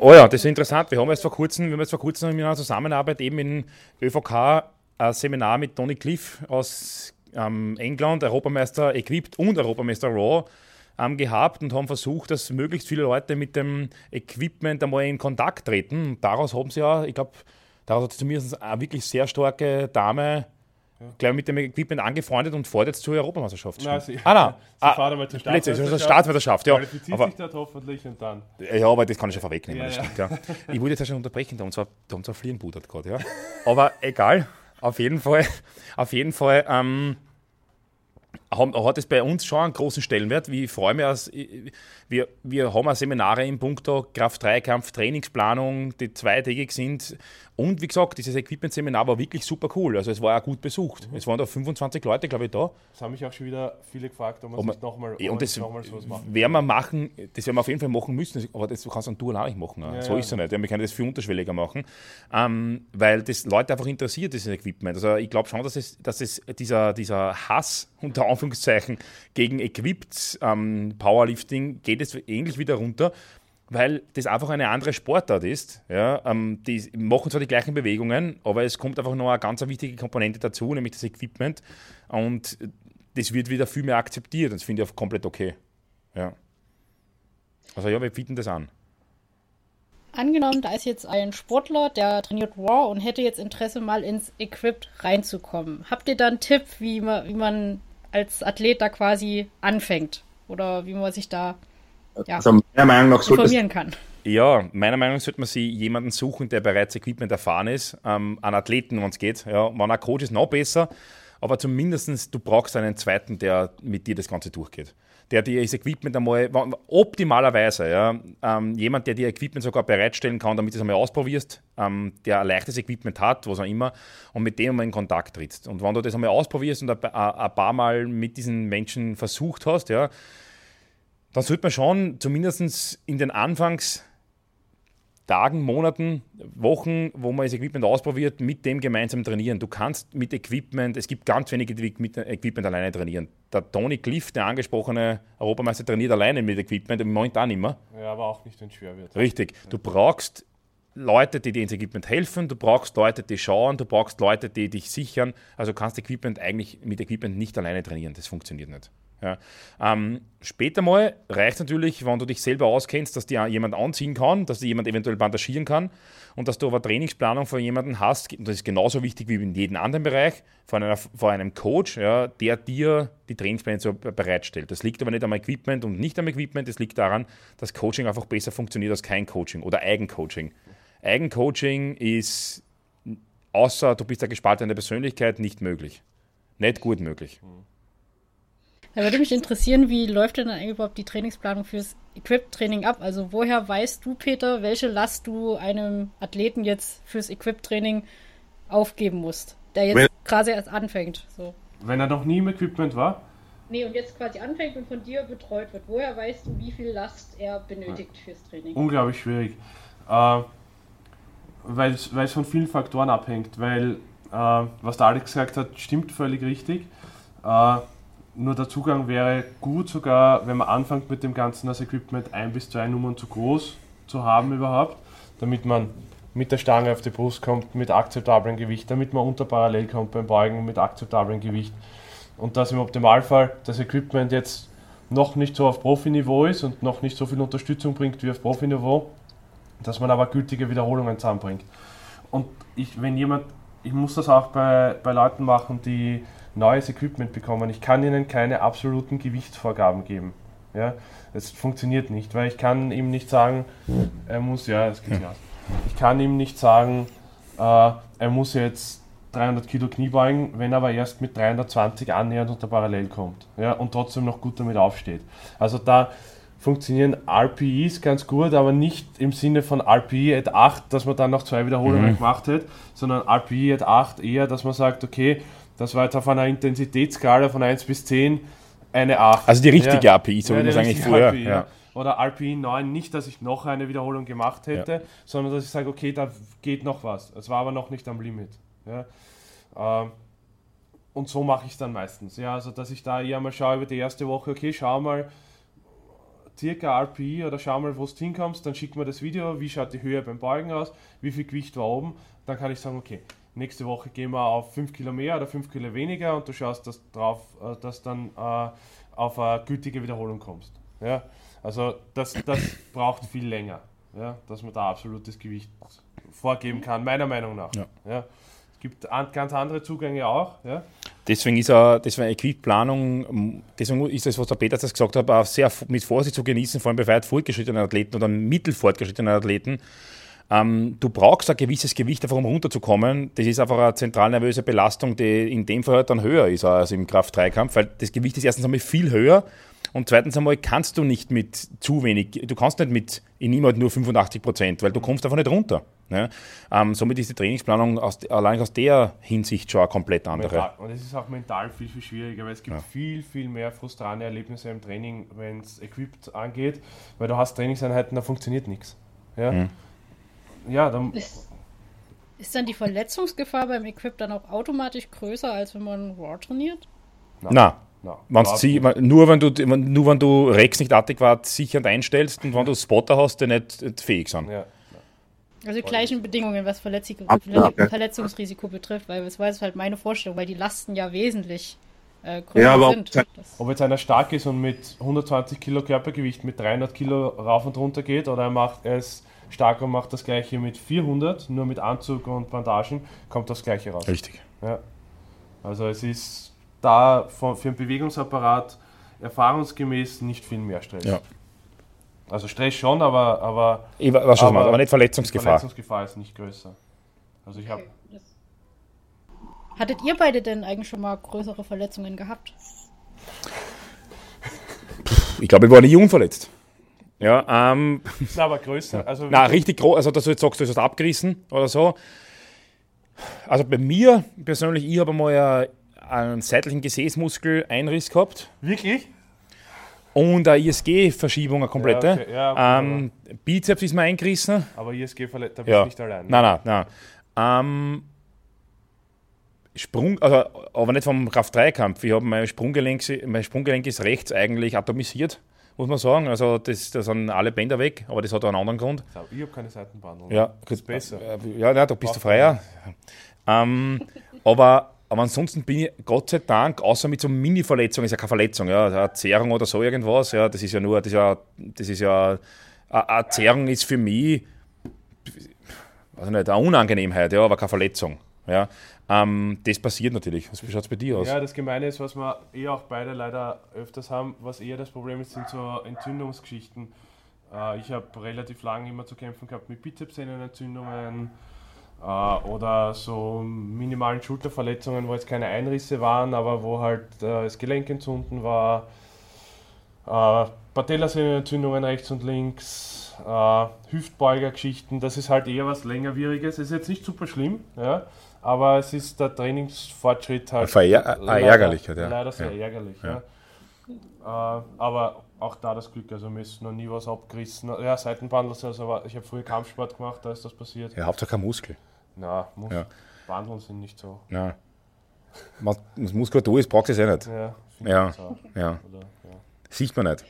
Oh ja, das ist interessant. Wir haben jetzt vor kurzem, wir haben jetzt vor kurzem in einer Zusammenarbeit eben in ÖVK ein Seminar mit Tony Cliff aus ähm, England, Europameister Equipped und Europameister Raw ähm, gehabt und haben versucht, dass möglichst viele Leute mit dem Equipment einmal in Kontakt treten. Und daraus haben sie ja, ich glaube, Da hat sich zumindest eine wirklich sehr starke Dame gleich mit dem Equipment angefreundet und fährt jetzt zur Europameisterschaft. Nein, sie, ah, nein. sie Ah, einmal zur Staatsmeisterschaft. Staatsmeisterschaft, ja. Aber, sich dort hoffentlich und dann. ja, aber das kann ich schon vorwegnehmen, Ja, das ja. stimmt, ja. Ich wollte jetzt ja schon unterbrechen, da haben zwar, da haben zwar Fliehen budert gerade, ja. Aber egal, auf jeden Fall, auf jeden Fall, ähm, hat es bei uns schon einen großen Stellenwert. Ich freue mich, als, wir, wir haben auch Seminare im Punkto Kraft-3-Kampf, Trainingsplanung, die zweitägig sind. Und wie gesagt, dieses Equipment-Seminar war wirklich super cool. Also es war auch gut besucht. Es waren da 25 Leute, glaube ich, da. Das haben mich auch schon wieder viele gefragt, ob man sich nochmal Ja, und das nochmal sowas machen. werden wir machen, das werden wir auf jeden Fall machen müssen, aber das kannst du an Tour auch nicht machen. Ja, so ja. ist es ja nicht. Wir können das viel unterschwelliger machen, ähm, weil das Leute einfach interessiert, dieses Equipment. Also ich glaube schon, dass es, dass es dieser, dieser Hass, unter Anführungszeichen, gegen Equipped ähm, Powerlifting geht es ähnlich wieder runter. Weil das einfach eine andere Sportart ist. Ja, ähm, die machen zwar die gleichen Bewegungen, aber es kommt einfach noch eine ganz wichtige Komponente dazu, nämlich das Equipment. Und das wird wieder viel mehr akzeptiert. Das finde ich auch komplett okay. Ja. Also ja, wir bieten das an. Angenommen, da ist jetzt ein Sportler, der trainiert Raw und hätte jetzt Interesse, mal ins Equipped reinzukommen. Habt ihr da einen Tipp, wie man, wie man als Athlet da quasi anfängt? Oder wie man sich da ja, Also meiner Meinung nach sollte informieren kann? Ja, meiner Meinung nach sollte man sich jemanden suchen, der bereits Equipment erfahren ist. Ähm, einen Athleten, wenn es geht. Ja, wenn ein Coach ist, noch besser. Aber zumindest du brauchst einen zweiten, der mit dir das Ganze durchgeht. Der dir das Equipment einmal, optimalerweise, ja, ähm, jemand, der dir Equipment sogar bereitstellen kann, damit du es einmal ausprobierst, ähm, der ein leichtes Equipment hat, was auch immer, und mit dem einmal in Kontakt trittst. Und wenn du das einmal ausprobierst und ein, ein paar Mal mit diesen Menschen versucht hast, ja, dann sollte man schon zumindest in den Anfangs Tagen, Monaten, Wochen, wo man das Equipment ausprobiert, mit dem gemeinsam trainieren. Du kannst mit Equipment, es gibt ganz wenige, die mit Equipment alleine trainieren. Der Tony Cliff, der angesprochene Europameister, trainiert alleine mit Equipment, im Moment auch nicht mehr. Ja, aber auch nicht, wenn es schwer wird. Richtig. Du brauchst Leute, die dir ins Equipment helfen, du brauchst Leute, die schauen, du brauchst Leute, die dich sichern. Also kannst Equipment eigentlich mit Equipment nicht alleine trainieren. Das funktioniert nicht. Ja. Ähm, später mal reicht natürlich, wenn du dich selber auskennst, dass dir jemand anziehen kann, dass dir jemand eventuell bandagieren kann und dass du aber Trainingsplanung von jemandem hast, und das ist genauso wichtig wie in jedem anderen Bereich, von, einer, von einem Coach, ja, der dir die Trainingspläne so bereitstellt. Das liegt aber nicht am Equipment und nicht am Equipment, das liegt daran, dass Coaching einfach besser funktioniert als kein Coaching oder Eigencoaching. Eigencoaching ist, außer du bist eine gespaltene Persönlichkeit, nicht möglich. Nicht gut möglich. Da würde mich interessieren, wie läuft denn dann eigentlich überhaupt die Trainingsplanung fürs Equip-Training ab? Also woher weißt du, Peter, welche Last du einem Athleten jetzt fürs Equip-Training aufgeben musst, der jetzt Wenn- quasi erst anfängt? So. Wenn er noch nie im Equipment war, Nee, und jetzt quasi anfängt und von dir betreut wird. Woher weißt du, wie viel Last er benötigt fürs Training? unglaublich schwierig. Äh, weil es von vielen Faktoren abhängt. Weil, äh, was der Alex gesagt hat, stimmt völlig richtig. Äh, nur der Zugang wäre gut, sogar wenn man anfängt mit dem Ganzen, das Equipment ein bis zwei Nummern zu groß zu haben überhaupt, damit man mit der Stange auf die Brust kommt, mit akzeptablem Gewicht, damit man unter Parallel kommt beim Beugen mit akzeptablem Gewicht. Und dass im Optimalfall das Equipment jetzt noch nicht so auf Profiniveau ist und noch nicht so viel Unterstützung bringt wie auf Profiniveau, dass man aber gültige Wiederholungen zusammenbringt. Und ich, wenn jemand, ich muss das auch bei, bei Leuten machen, die neues Equipment bekommen, ich kann ihnen keine absoluten Gewichtsvorgaben geben. Ja, es funktioniert nicht, weil ich kann ihm nicht sagen, er muss, ja, es geht sich aus. Ich kann ihm nicht sagen, äh, er muss jetzt 300 Kilo Knie beugen, wenn er aber erst mit 320 annähernd unter Parallel kommt ja, und trotzdem noch gut damit aufsteht. Also da funktionieren RPEs ganz gut, aber nicht im Sinne von RPE at 8, dass man dann noch zwei Wiederholungen gemacht hat, sondern RPE at 8 eher, dass man sagt, okay, das war jetzt auf einer Intensitätsskala von 1 bis 10 eine 8. Also die richtige Ja. API, so wie Ja, man es eigentlich früher. RPE, Ja. Oder RPE 9, nicht, dass ich noch eine Wiederholung gemacht hätte, sondern dass ich sage, okay, da geht noch was. Es war aber noch nicht am Limit. Ähm, und so mache ich es dann meistens. Ja, also dass ich da eher mal schaue über die erste Woche, okay, schau mal circa RPE oder schau mal, wo du hinkommst, dann schick mir das Video, wie schaut die Höhe beim Beugen aus, wie viel Gewicht war oben, dann kann ich sagen, okay, nächste Woche gehen wir auf 5 Kilo mehr oder 5 Kilo weniger und du schaust dass drauf, äh, dass dann äh, auf eine gültige Wiederholung kommst. Ja? Also das, das braucht viel länger, ja? dass man da absolutes Gewicht vorgeben kann, meiner Meinung nach. Ja. Ja. Es gibt an, ganz andere Zugänge auch. Ja. Deswegen ist er, deswegen Equiplanung, deswegen ist das, was der Peter das gesagt hat, auch sehr mit Vorsicht zu genießen, vor allem bei weit fortgeschrittenen Athleten oder mittelfortgeschrittenen Athleten. Ähm, du brauchst ein gewisses Gewicht, einfach um runterzukommen. Das ist einfach eine zentralnervöse Belastung, die in dem Fall halt dann höher ist als im Kraft-3-Kampf, weil das Gewicht ist erstens einmal viel höher und zweitens einmal kannst du nicht mit zu wenig, du kannst nicht mit, nehme halt nur 85 Prozent, weil du kommst einfach nicht runter. Ne? Ähm, somit ist die Trainingsplanung aus, allein aus der Hinsicht schon eine komplett andere. Mental. Und es ist auch mental viel, viel schwieriger, weil es gibt viel, viel mehr frustrierende Erlebnisse im Training, wenn es Equipped angeht, weil du hast Trainingseinheiten, da funktioniert nichts. Ja, Mhm. Ja dann, Ist, ist dann die Verletzungsgefahr beim Equip dann auch automatisch größer, als wenn man Raw trainiert? Na, na, wenn's sie, nicht. nur, wenn du, nur wenn du Rex nicht adäquat sichernd einstellst und wenn du Spotter hast, die nicht, nicht fähig sind. ja. Also die gleichen Bedingungen, was Verletz. Verletzungsrisiko betrifft, weil das war jetzt halt meine Vorstellung, weil die Lasten ja wesentlich äh, größer Ja, aber sind. Ob jetzt einer stark ist und mit 120 Kilo Körpergewicht mit 300 Kilo rauf und runter geht oder er macht er ist stark und macht das gleiche mit 400, nur mit Anzug und Bandagen, kommt das gleiche raus. Richtig. Ja. Also es ist da von, für den Bewegungsapparat erfahrungsgemäß nicht viel mehr Stress. Ja. Also Stress schon, aber, aber Ich weiß Aber aber nicht die Verletzungsgefahr. Verletzungsgefahr ist nicht größer. Also ich habe hattet ihr beide denn eigentlich schon mal größere Verletzungen gehabt? Ich glaube, ich war nie unverletzt. Ja, ähm, Na, aber größer. Also na, richtig groß, also dass du jetzt sagst, du hast abgerissen oder so. Also bei mir persönlich, ich habe mal einen, einen seitlichen Gesäßmuskel-Einriss gehabt wirklich? und eine ISG-Verschiebung, eine komplette. Ja, okay, ja, ähm, Bizeps ist mir eingerissen. Aber ISG verletzt, da bist Ja. nicht allein. Nein, nein, nein. Ähm, Sprung, also, aber nicht vom Kraft-3-Kampf. Ich habe mein Sprunggelenk, mein Sprunggelenk ist rechts eigentlich atomisiert, muss man sagen. Also das, da sind alle Bänder weg, aber das hat auch einen anderen Grund. Ich habe keine Seitenbehandlung. Ja, ist besser. Äh, Ja, nein, da bist du freier. Ähm, aber, aber ansonsten bin ich Gott sei Dank, außer mit so Mini-Verletzungen, ist ja keine Verletzung, ja, eine Zerrung oder so irgendwas, ja, das ist ja nur, das ist ja, das ist ja, eine Zerrung ist für mich, weiß ich nicht, eine Unangenehmheit, ja, aber keine Verletzung, ja. Ähm, das passiert natürlich. Wie schaut es bei dir aus? Ja, das Gemeine ist, was wir eh auch beide leider öfters haben, was eher das Problem ist, sind so Entzündungsgeschichten. Äh, ich habe relativ lange immer zu kämpfen gehabt mit Bizepssehnenentzündungen äh, oder so minimalen Schulterverletzungen, wo jetzt keine Einrisse waren, aber wo halt äh, das Gelenk entzünden war. Äh, Patellasehnenentzündungen rechts und links, äh, Hüftbeugergeschichten, das ist halt eher was längerwieriges. Ist jetzt nicht super schlimm, ja, aber es ist der Trainingsfortschritt halt. Verär- äh, leider- ärgerlich, ja. Leider sehr Ja. ärgerlich, ja. Äh, aber auch da das Glück, also mir ist noch nie was abgerissen. Ja, Seitenbandel, also ich habe früher Kampfsport gemacht, da ist das passiert. Ja, Hauptsache kein Muskel. Na, muss, Ja. Bandeln sind nicht so. Nein. Was was Muskulatur ist, braucht es eh nicht. Ja, Ja. Ja. Oder, ja. Sieht man nicht.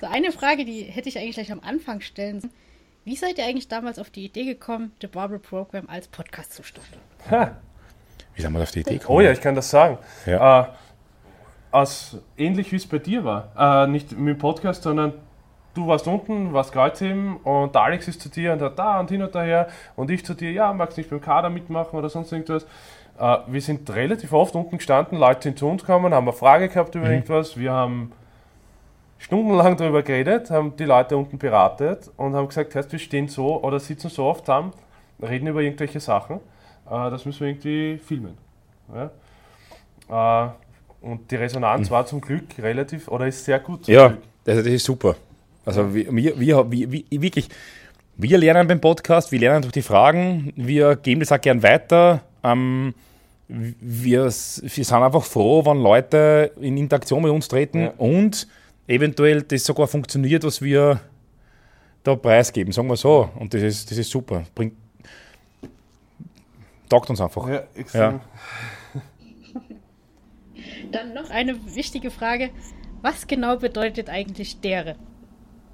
So eine Frage, die hätte ich eigentlich gleich am Anfang stellen sollen. Wie seid ihr eigentlich damals auf die Idee gekommen, The Barbell Program als Podcast zu starten? Wie sind wir auf die Idee gekommen? Oh ja, ich kann das sagen. Ja. Äh, aus, ähnlich wie es bei dir war. Äh, nicht mit dem Podcast, sondern du warst unten, warst Kreuzheben und der Alex ist zu dir und hat da und hin und daher und ich zu dir, ja, magst nicht beim Kader mitmachen oder sonst irgendwas. Äh, wir sind relativ oft unten gestanden, Leute sind zu uns gekommen, haben eine Frage gehabt über irgendwas, wir haben stundenlang darüber geredet, haben die Leute unten beratet und haben gesagt, heißt, wir stehen so oder sitzen so oft zusammen, reden über irgendwelche Sachen, äh, das müssen wir irgendwie filmen. Ja? Äh, und die Resonanz war zum Glück relativ, oder ist sehr gut. Ja, Glück. also das ist super. Also wir, wir, wir, wir, wir wirklich, wir lernen beim Podcast, wir lernen durch die Fragen, wir geben das auch gern weiter. Ähm, wir, wir sind einfach froh, wenn Leute in Interaktion mit uns treten Ja. und eventuell das sogar funktioniert, was wir da preisgeben, sagen wir so. Und das ist, das ist super. Bringt, taugt uns einfach. Ja, extrem. Dann noch eine wichtige Frage. Was genau bedeutet eigentlich dere?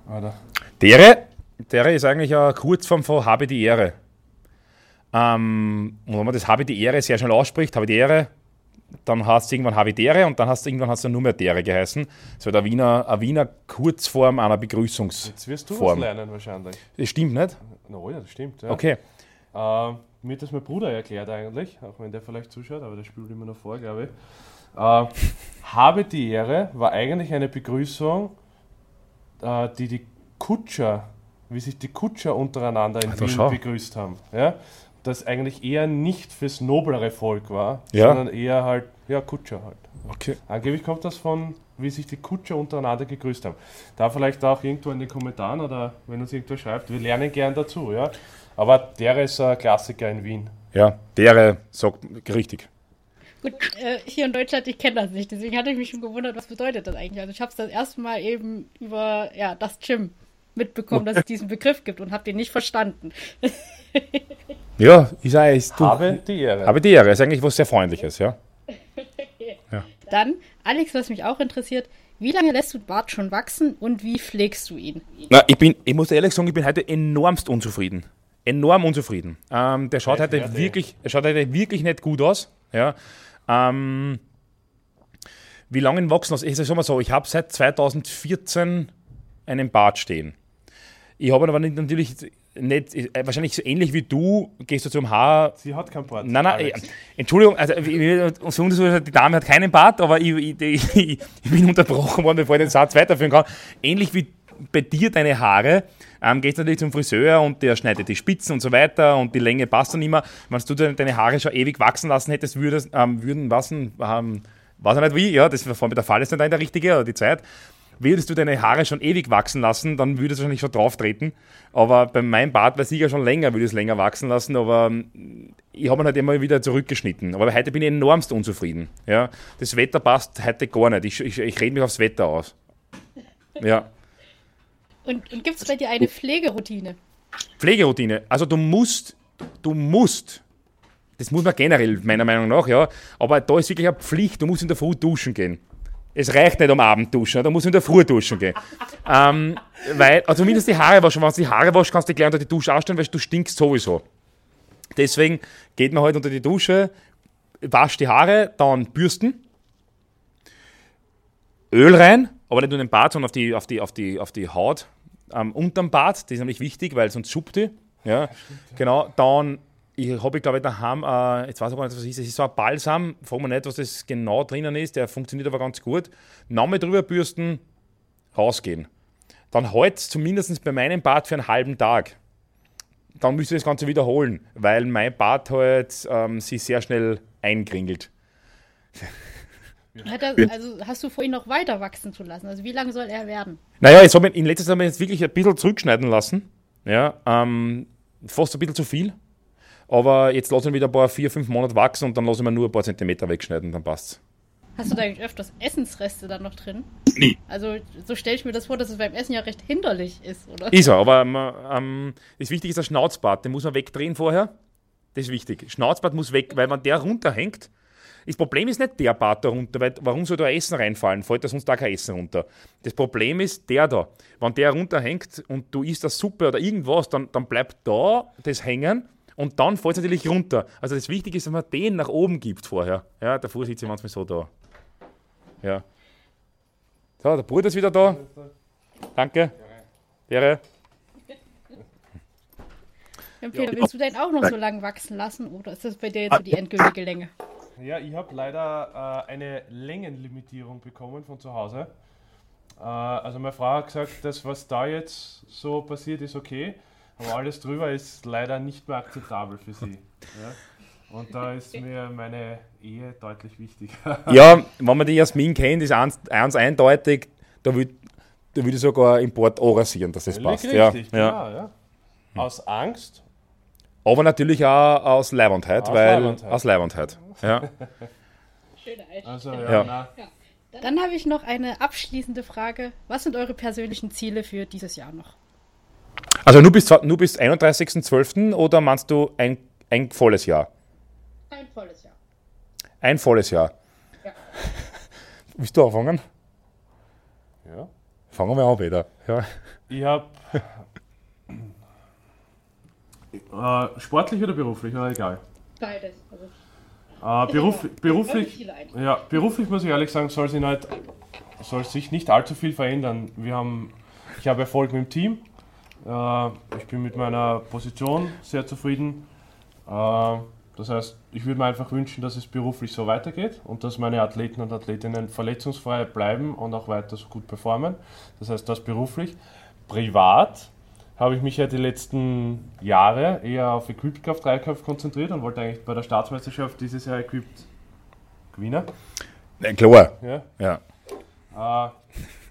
Alter. Dere, dere ist eigentlich eine Kurzform von habe die Ehre. Ähm, und wenn man das habe die Ehre sehr schnell ausspricht, habe die Ehre, dann hast du irgendwann Havidere und dann hast du irgendwann hast du nur mehr Dere geheißen. Das war der Wiener, eine Wiener Kurzform einer Begrüßungsform. Jetzt wirst du was lernen wahrscheinlich. Das stimmt nicht? Na ja, das stimmt. Ja. Okay. Äh, mir hat das mein Bruder erklärt eigentlich, auch wenn der vielleicht zuschaut, aber der spielt immer noch vor, glaube ich. Äh, habe die Ehre war eigentlich eine Begrüßung, äh, die die Kutscher, wie sich die Kutscher untereinander in Ach, Wien schau. begrüßt haben. Ja? Das eigentlich eher nicht fürs noblere Volk war, Ja. sondern eher halt, ja, Kutscher halt. okay. Angeblich kommt das von, wie sich die Kutscher untereinander gegrüßt haben. Da vielleicht auch irgendwo in den Kommentaren oder wenn uns irgendwer schreibt, wir lernen gern dazu, ja. Aber der ist ein Klassiker in Wien. Ja, Dere sagt richtig. Gut, äh, hier in Deutschland, ich kenne das nicht, deswegen hatte ich mich schon gewundert, was bedeutet das eigentlich. Also ich habe es das erste Mal eben über ja, das Gym mitbekommen, dass es diesen Begriff gibt und habe den nicht verstanden. Ja, ist ist du. Habe die Ehre. Habe die Ehre, ist eigentlich was sehr Freundliches, ja. Dann, Alex, was mich auch interessiert, wie lange lässt du Bart schon wachsen und wie pflegst du ihn? Na, ich, bin, ich muss ehrlich sagen, ich bin heute enormst unzufrieden. Enorm unzufrieden. Ähm, der schaut Ja, heute ja, der. wirklich, schaut heute wirklich nicht gut aus. Ja. Ähm, wie lange ihn wachsen lassen? Ich sage mal so, ich habe seit 2014 einen Bart stehen. Ich habe aber natürlich nicht, äh, wahrscheinlich so ähnlich wie du, gehst du zum Haar, Sie hat kein Bart. Nein, nein, Alex. Entschuldigung, also die Dame hat keinen Bart, aber ich, ich, ich, ich bin unterbrochen worden, bevor ich den Satz weiterführen kann. Ähnlich wie bei dir deine Haare, ähm, gehst natürlich zum Friseur und der schneidet die Spitzen und so weiter und die Länge passt dann immer. Wenn du deine Haare schon ewig wachsen lassen hättest, würdest, ähm, würden wassen, ähm, weiß ich nicht wie, ja, das war vor mir der Fall ist nicht der richtige oder die Zeit. Würdest du deine Haare schon ewig wachsen lassen, dann würdest du wahrscheinlich schon drauf treten. Aber bei meinem Bart weiß ich ja schon länger, würde ich es länger wachsen lassen, aber ähm, ich habe ihn halt immer wieder zurückgeschnitten. Aber heute bin ich enormst unzufrieden. Ja? Das Wetter passt heute gar nicht. Ich, ich, ich rede mich aufs Wetter aus. Ja. Und, und gibt es bei dir eine Pflegeroutine? Pflegeroutine. Also du musst, du musst, das muss man generell meiner Meinung nach, ja, aber da ist wirklich eine Pflicht, du musst in der Früh duschen gehen. Es reicht nicht am Abend duschen, da musst du in der Früh duschen gehen. ähm, weil, also zumindest die Haare waschen. Wenn du die Haare waschst, kannst du gleich unter die Dusche ausstellen, weil du stinkst sowieso. Deswegen geht man halt unter die Dusche, wascht die Haare, dann bürsten, Öl rein, aber nicht nur in den Bart, sondern auf die, auf die, auf die, auf die Haut ähm, unterm Bart. Das ist nämlich wichtig, weil sonst schuppt die. Ja, genau. Dann ich habe, glaube ich, daheim, äh, jetzt weiß ich gar nicht, was es ist. Es ist so ein Balsam, frag mir nicht, was das genau drinnen ist. Der funktioniert aber ganz gut. Nochmal drüber bürsten, rausgehen. Dann halt zumindest bei meinem Bart für einen halben Tag. Dann müsst ihr das Ganze wiederholen, weil mein Bart halt ähm, sich sehr schnell einkringelt. Hat er, also hast du vor, ihn noch weiter wachsen zu lassen? Also wie lang soll er werden? Naja, jetzt habe ich in letzter Zeit jetzt wirklich ein bisschen zurückschneiden lassen. Ja, ähm, fast ein bisschen zu viel. Aber jetzt lasse ich ihn wieder ein paar, vier, fünf Monate wachsen und dann lasse ich mir nur ein paar Zentimeter wegschneiden, dann passt's. Hast du da eigentlich öfters Essensreste dann noch drin? Also so stelle ich mir das vor, dass es beim Essen ja recht hinderlich ist, oder? Ist er, aber ähm, ähm, das Wichtige ist der Schnauzbart, den muss man wegdrehen vorher. Das ist wichtig. Schnauzbart muss weg, weil wenn der runterhängt, das Problem ist nicht der Bart da runter, weil warum soll da Essen reinfallen? Fällt da sonst da kein Essen runter. Das Problem ist der da. Wenn der runterhängt und du isst das Suppe oder irgendwas, dann, dann bleibt da das hängen und dann fällt es natürlich runter. Also das Wichtige ist, dass man den nach oben gibt vorher. Ja, davor sitzt ich manchmal so da. Ja. So, der Bruder ist wieder da. Danke. Ehre. Ja, Peter, willst du den auch noch so lang wachsen lassen oder ist das bei dir jetzt so die endgültige Länge? Ja, ich habe leider äh, eine Längenlimitierung bekommen von zu Hause. Äh, also meine Frau hat gesagt, das was da jetzt so passiert ist okay, aber alles drüber ist leider nicht mehr akzeptabel für sie. Ja? Und da ist mir meine Ehe deutlich wichtiger. Ja, wenn man die Jasmin kennt, ist eins, eins eindeutig, da würde da würd ich sogar Import rasieren, dass das passt. Ja, Richtig, ja. genau, ja. Aus Angst Aber natürlich auch aus Leibandheit, Aus weil Leibandheit. aus Leibandheit. Ja. Schöne Einstellung. Also ja, Ja. Dann habe ich noch eine abschließende Frage. Was sind eure persönlichen Ziele für dieses Jahr noch? Also nur bis, nur bis 31.12. oder meinst du ein, ein volles Jahr? Ein volles Jahr. Ein volles Jahr. Ja. Willst du anfangen? ja. Fangen wir an, Peter. Ja. Ich habe äh, sportlich oder beruflich, oder egal. Beides. Also Äh, beruf, beruflich, ja, beruflich muss ich ehrlich sagen, soll sich nicht, soll sich nicht allzu viel verändern. Wir haben, ich habe Erfolg mit dem Team. Äh, ich bin mit meiner Position sehr zufrieden. Äh, das heißt, ich würde mir einfach wünschen, dass es beruflich so weitergeht und dass meine Athleten und Athletinnen verletzungsfrei bleiben und auch weiter so gut performen. Das heißt, das beruflich. Privat habe ich mich ja die letzten Jahre eher auf Equipped Dreikampf konzentriert und wollte eigentlich bei der Staatsmeisterschaft dieses Jahr Equipped gewinnen. Äh, klar. Ja. Ja.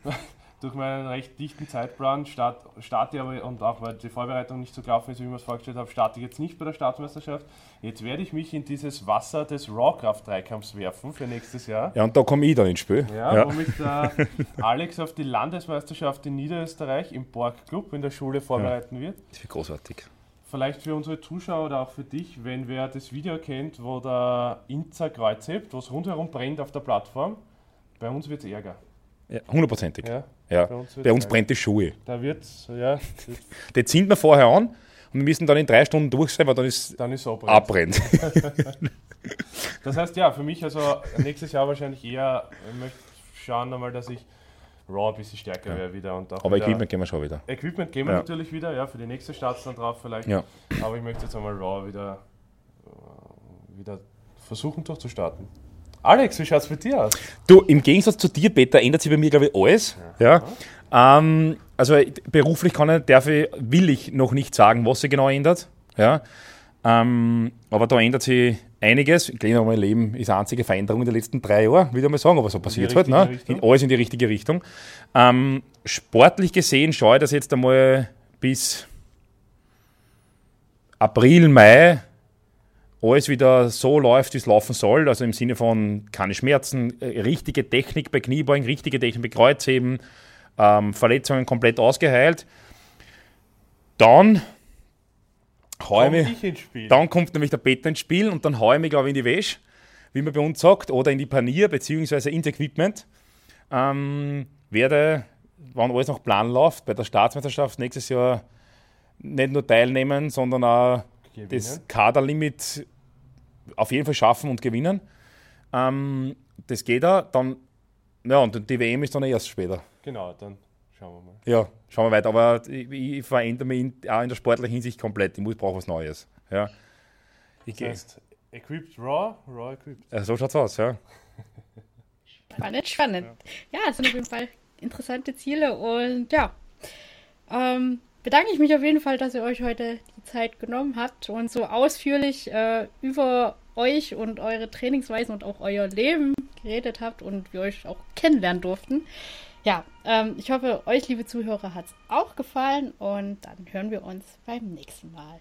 Äh, durch meinen recht dichten Zeitplan start, starte ich aber und auch weil die Vorbereitung nicht so gelaufen ist, wie ich mir es vorgestellt habe, starte ich jetzt nicht bei der Staatsmeisterschaft. Jetzt werde ich mich in dieses Wasser des Rawcraft-Dreikampfs werfen für nächstes Jahr. Ja, und da komme ich dann ins Spiel. Ja, womit der Alex auf die Landesmeisterschaft in Niederösterreich im Borg-Club in der Schule vorbereiten wird. Das wird großartig. Vielleicht für unsere Zuschauer oder auch für dich, wenn wer das Video kennt, wo der Inzer Kreuz hebt, wo es rundherum brennt auf der Plattform, bei uns wird es Ärger. Ja, hundertprozentig. Ja, Ja. bei uns wird's Bei uns brennt die Schuhe. Da wird ja, Die ziehen wir vorher an und wir müssen dann in drei Stunden durch sein, weil dann ist dann ist so brennt. abbrennt. Das heißt, ja, für mich also nächstes Jahr wahrscheinlich eher, ich möchte schauen nochmal, dass ich Raw ein bisschen stärker Ja. werde wieder. Und auch Aber wieder, Equipment gehen wir schon wieder. Equipment gehen wir Ja. natürlich wieder, ja, für die nächste Starts dann drauf vielleicht. Ja. Aber ich möchte jetzt einmal Raw wieder, äh, wieder versuchen durchzustarten. Alex, wie schaut es bei dir aus? Du, im Gegensatz zu dir, Peter, ändert sich bei mir, glaube ich, alles. Ja. Ähm, also beruflich kann ich, darf ich, will ich noch nicht sagen, was sich genau ändert. Ja. Ähm, aber da ändert sich einiges. Ich glaube, mein Leben ist eine einzige Veränderung in den letzten drei Jahren, würde ich mal sagen, aber so passiert halt. richtige Ne? In, alles in die richtige Richtung. Ähm, sportlich gesehen schaue ich das jetzt einmal bis April, Mai alles wieder so läuft, wie es laufen soll. Also im Sinne von keine Schmerzen, äh, richtige Technik bei Kniebeugen, richtige Technik bei Kreuzheben, ähm, Verletzungen komplett ausgeheilt. Dann ich mich. ich ins Spiel. Dann kommt nämlich der Peter ins Spiel und dann haue ich mich, glaube ich, in die Wäsche, wie man bei uns sagt, oder in die Panier, beziehungsweise ins Equipment. Ähm, werde, wenn alles nach Plan läuft, bei der Staatsmeisterschaft nächstes Jahr nicht nur teilnehmen, sondern auch Gewinnen. das Kaderlimit auf jeden Fall schaffen und gewinnen. Ähm, das geht auch. Dann, ja, und die WM ist dann erst später. Genau, dann schauen wir mal. Ja, schauen wir weiter. Aber ich, ich verändere mich in, auch in der sportlichen Hinsicht komplett. Ich muss brauche was Neues. Ja. Ich Das gehe. heißt, equipped Raw, Raw equipped. Ja, so schaut's aus, ja. Spannend, spannend. Ja, es sind auf jeden Fall interessante Ziele und ja, ähm, bedanke ich mich auf jeden Fall, dass ihr euch heute die Zeit genommen habt und so ausführlich äh, über euch und eure Trainingsweisen und auch euer Leben geredet habt und wir euch auch kennenlernen durften. Ja, ähm, ich hoffe, euch, liebe Zuhörer, hat es auch gefallen und dann hören wir uns beim nächsten Mal.